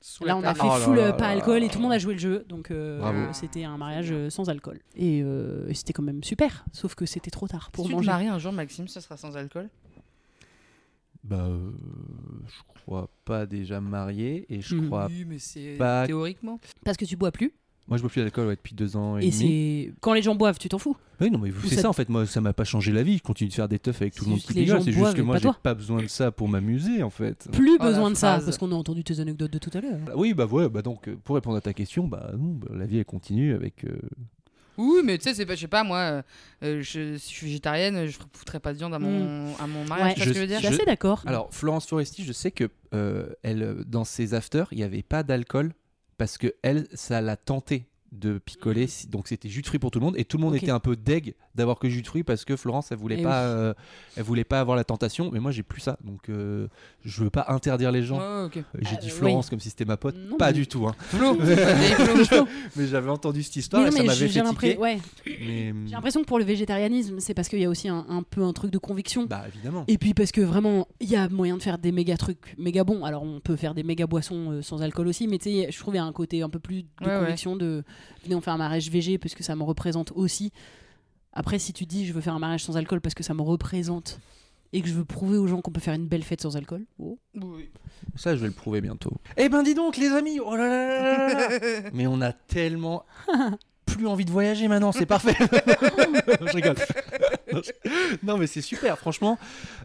Sous Là, on a fait Oh full là euh, pas là alcool là et tout le monde a joué le jeu. Donc, euh, euh, c'était un mariage sans alcool. Et, euh, et c'était quand même super. Sauf que c'était trop tard pour si tu te manger. maries un jour, Maxime, ce sera sans alcool? Bah, euh, je crois pas déjà marié et je Mhm. crois. Oui, mais c'est pas- théoriquement. Parce que tu bois plus. Moi je bois plus d'alcool ouais, depuis deux ans et, Et c'est quand les gens boivent, tu t'en fous. Oui, non, mais c'est ça- ça en fait. Moi, ça m'a pas changé la vie. Je continue de faire des teufs avec tout le monde qui rigole. C'est juste que moi, pas j'ai pas besoin de ça pour m'amuser en fait. Plus Oh, besoin de ça, parce qu'on a entendu tes anecdotes de tout à l'heure. Oui, bah ouais, bah donc euh, pour répondre à ta question, bah non, bah, la vie elle continue avec. euh, Oui, mais tu sais, c'est pas, je sais pas, moi, euh, je, si je suis végétarienne, je foutrais pas de viande à mon, à mon mariage, Ouais. ce que je veux Je dire suis assez d'accord. Alors Florence Foresti, je sais que euh, elle, dans ses afters, il y avait pas d'alcool parce que elle, ça l'a tenté de picoler, si- donc c'était jus de fruits pour tout le monde et tout le monde Mm. Était un peu deg d'avoir que jus de fruits parce que Florence elle voulait Eh pas, oui. euh, elle voulait pas avoir la tentation, mais moi j'ai plus ça, donc euh, je veux pas interdire les gens. Euh, J'ai Euh, dit oui. Florence comme si c'était ma pote, Non, pas mais- du tout, hein. Flo, mais j'avais entendu cette histoire Mais et non, ça mais m'avait j'ai fait l'impression tiquer. ouais. Mais J'ai l'impression que pour le végétarianisme, c'est parce qu'il y a aussi un, un peu un truc de conviction. bah évidemment. Et puis parce que vraiment, il y a moyen de faire des méga trucs méga bons. Alors on peut faire des méga boissons euh, sans alcool aussi, mais tu sais, je trouve qu'il y a un côté un peu plus de Ouais, ouais. conviction de venez on fait un mariage végé parce que ça me représente aussi. Après, si tu dis je veux faire un mariage sans alcool parce que ça me représente et que je veux prouver aux gens qu'on peut faire une belle fête sans alcool, oh. Oui. Ça, je vais le prouver bientôt. Eh ben, dis donc, les amis. Oh là là là là là là. Mais on a tellement plus envie de voyager maintenant. C'est parfait. Je rigole. Non, mais c'est super, franchement.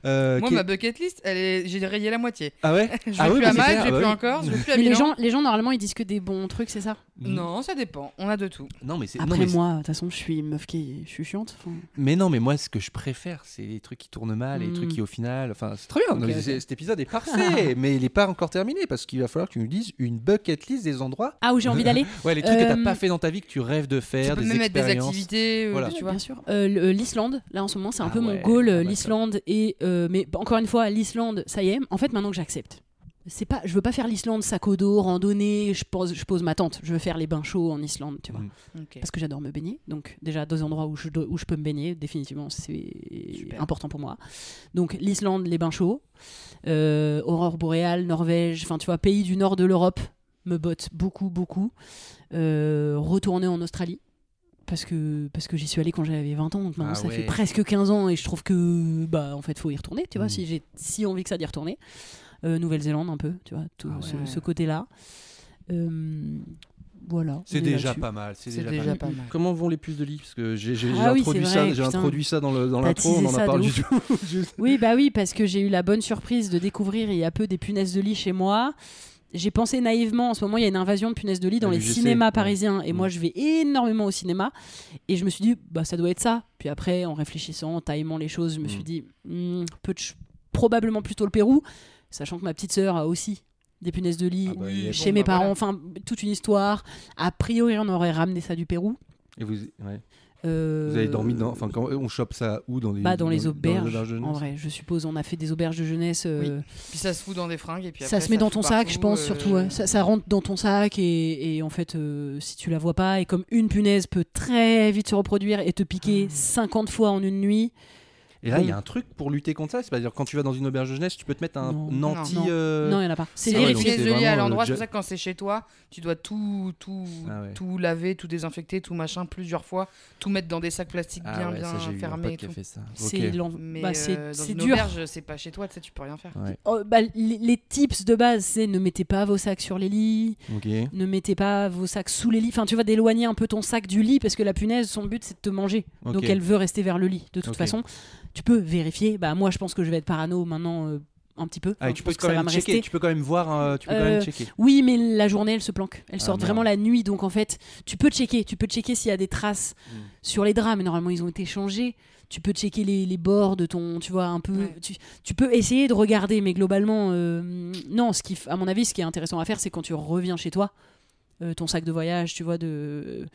Euh, Moi, ma bucket list, elle est... j'ai rayé la moitié. Ah ouais Je vais Ah oui, plus à Malte, je bah plus oui. en Corse, je plus à les gens, les gens normalement ils disent que des bons trucs, c'est ça? Non, ça dépend. On a de tout. Non, mais c'est. non, Après mais moi, de toute façon, je suis meuf qui je suis chiante. Mais non, mais moi, ce que je préfère, c'est les trucs qui tournent mal, les Mm. trucs qui, au final. Enfin, c'est très bien. Cet épisode est parfait, mais il n'est pas encore terminé parce qu'il va falloir que tu nous dises une bucket list des endroits. Ah où j'ai envie d'aller Ouais, les trucs que Euh, t'as pas fait dans ta vie, que tu rêves de Tu faire, peux des même mettre des expériences. activités, euh, Voilà. tu vois. bien sûr. Euh, euh, L'Islande, là en ce moment, c'est un Ah peu mon goal, ah euh, bah, l'Islande. Et euh, mais encore une fois, l'Islande, ça y est. En fait, maintenant que j'accepte, c'est pas, je veux pas faire l'Islande sac au dos, randonnée, je pose, je pose ma tente. Je veux faire les bains chauds en Islande, tu vois. Mm. Parce que j'adore me baigner. Donc, déjà, deux endroits où je, où je peux me baigner, définitivement, c'est important pour moi. Donc, l'Islande, les bains chauds, euh, aurore boréale, Norvège, enfin, tu vois, pays du nord de l'Europe me botte beaucoup, beaucoup. Euh, retourner en Australie. Parce que, parce que j'y suis allée quand j'avais 20 ans, donc maintenant Ah ça ouais. fait presque 15 ans et je trouve que, bah, en fait, faut y retourner, tu vois, Mm. si j'ai si envie que ça d'y retourner. Euh, Nouvelle-Zélande, un peu, tu vois, tout Ah ouais. ce, ce côté-là. Euh, voilà. C'est déjà pas mal. C'est déjà, déjà pas mal. pas mal. Comment vont les puces de lit Parce que j'ai Ah oui, introduit, vrai, j'ai introduit ça dans le- dans T'as l'intro, on en a parlé du tout. Juste- Oui, bah oui, parce que j'ai eu la bonne surprise de découvrir il y a peu des punaises de lit chez moi. J'ai pensé naïvement, en ce moment, il y a une invasion de punaises de lit dans Ah, les cinémas parisiens. Et Mm. moi, je vais énormément au cinéma. Et je me suis dit, bah, ça doit être ça. Puis après, en réfléchissant, en taillement les choses, je me Mm. suis dit, hmm, probablement plutôt le Pérou, sachant que ma petite sœur a aussi des punaises de lit Ah bah, chez Bon, mes bah, parents. voilà. Enfin, toute une histoire. A priori, on aurait ramené ça du Pérou. Et vous, ouais. Euh, vous avez dormi dans. Enfin, quand on chope ça où dans les, bah, dans les dans auberges, auberges de en vrai, je suppose. On a fait des auberges de jeunesse. euh, Puis ça se fout dans des fringues et puis ça se met dans ton sac, je pense, euh, surtout. ouais. Ça, ça rentre dans ton sac et, et en fait, euh, si tu la vois pas, et comme une punaise peut très vite se reproduire et te piquer Ah. 50 fois en une nuit, Et là, il y a un truc pour lutter contre ça. C'est-à-dire, quand tu vas dans une auberge de jeunesse, tu peux te mettre un Non. anti. Non. euh, non, il y en a pas. C'est C'est Ah ouais, des à vraiment l'endroit, le c'est pour ça que quand c'est chez toi, tu dois tout, tout, Ah ouais. tout laver, tout désinfecter, tout machin plusieurs fois, tout mettre dans des sacs plastiques Ah bien, ouais, bien ça, fermés pote et qui a tout. fait ça. C'est bah, c'est euh, dans c'est une dur. auberge, c'est pas chez toi, tu sais, tu peux rien faire. Ouais, Oh, bah, les, les tips de base, c'est ne mettez pas vos sacs sur les lits, ok. ne mettez pas vos sacs sous les lits. Enfin, tu vas d'éloigner un peu ton sac du lit parce que la punaise, son but, c'est de te manger. Ok. Donc, elle veut rester vers le lit. De toute façon, tu peux vérifier. Bah, moi, je pense que je vais être parano maintenant euh, un petit peu. Ah, Enfin, tu peux quand même me checker. rester. Tu peux quand même voir. euh, tu peux quand Euh, même checker. Oui, mais la journée, elle se planque. Elle Ah, sort merde. vraiment la nuit. Donc, en fait, tu peux checker. Tu peux checker s'il y a des traces Mm. sur les draps, mais normalement, ils ont été changés. Tu peux checker les, les bords de ton. Tu vois, un peu. Ouais. Tu, tu peux essayer de regarder, mais globalement, euh, non. Ce qui, f- à mon avis, ce qui est intéressant à faire, c'est quand tu reviens chez toi, euh, ton sac de voyage, tu vois, de.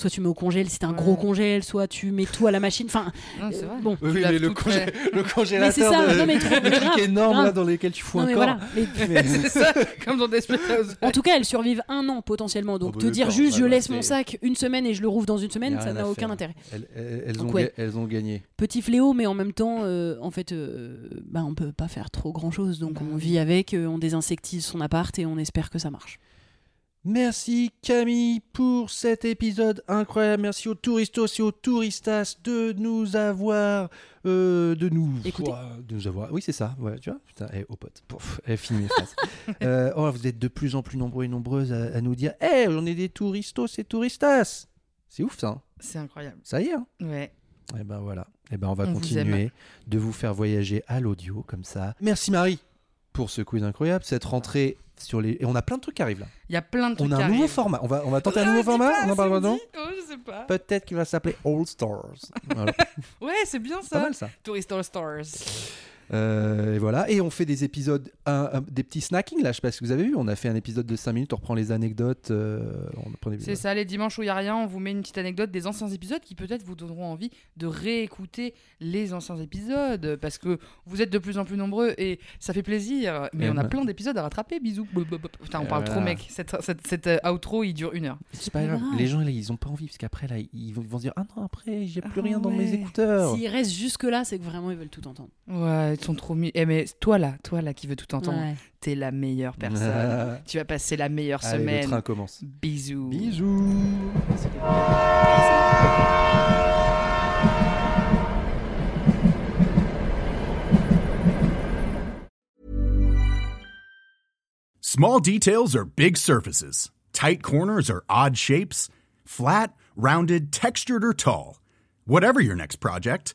Soit tu mets au congèle si t'as un Ouais. gros congèle, soit tu mets tout à la machine. Enfin, Non, c'est euh, vrai. bon. Oui, oui, mais le, congé- congélateur ça, de, non, mais trop- grave, énorme grave. là dans lequel tu fous Non, un mais corps. voilà. Mais- Mais- c'est ça, comme dans Housewives. En tout cas, elles survivent un an potentiellement. Donc Oh, bah, te dire d'accord. juste Ouais, je bah, laisse mon sac une semaine et je le rouvre dans une semaine, ça n'a aucun intérêt. elles, elles- elles Donc, ont, ouais. ga- elles ont gagné. Petit fléau, mais en même temps, euh, en fait, euh, bah, on peut pas faire trop grand chose. Donc Bah on vit avec, euh, on désinsectise son appart et on espère que ça marche. Merci Camille pour cet épisode incroyable. Merci aux touristos et aux touristas de nous avoir, euh, de nous. Ouah, de nous avoir. Oui c'est ça. Ouais, tu vois. Putain, eh, oh pote, Pouf, mes phrases. Euh, oh, vous êtes de plus en plus nombreux et nombreuses à, à nous dire, eh, on est des touristos et touristas. C'est ouf ça. hein. C'est incroyable. Ça y est. hein. Ouais. Eh ben voilà. Eh ben on va On vous continuer de vous faire voyager à l'audio comme ça. Merci Marie pour ce quiz incroyable, cette rentrée sur les. Et on a plein de trucs qui arrivent là. Il y a plein de trucs On a qui un nouveau arrivent. format. On va, on va tenter un Ah, nouveau format. pas, On en parle maintenant. Oh, je sais pas. Peut-être qu'il va s'appeler All Stars. Voilà. Ouais, c'est bien Pas ça. mal ça. Tourist All Stars. Euh, et voilà. Et on fait des épisodes, un- un- des petits snacking là. Je sais pas si vous avez vu. On a fait un épisode de 5 minutes. On reprend les anecdotes. euh, on prend des- C'est ça, les dimanches où il n'y a rien, on vous met une petite anecdote des anciens épisodes qui peut-être vous donneront envie de réécouter les anciens épisodes parce que vous êtes de plus en plus nombreux et ça fait plaisir. Mais Et on a plein d'épisodes à rattraper. Bisous. Putain, on parle trop, voilà. mec. Cette, cette, cette, euh, outro, il dure une heure. C'est pas grave. Les gens là, ils ont pas envie parce qu'après là, ils vont, se dire ah non après j'ai plus Ah rien dans mes écouteurs. S'ils restent jusque-là, c'est que vraiment ils veulent tout entendre. Ouais, ils sont trop mis. Eh, mais toi là, toi là qui veux tout entendre, Ouais. t'es la meilleure personne. tu vas passer la meilleure Allez, le semaine. train commence. Bisous. Bisous. Small details are big surfaces. Tight corners are odd shapes. Flat, rounded, textured, or tall. Whatever your next project,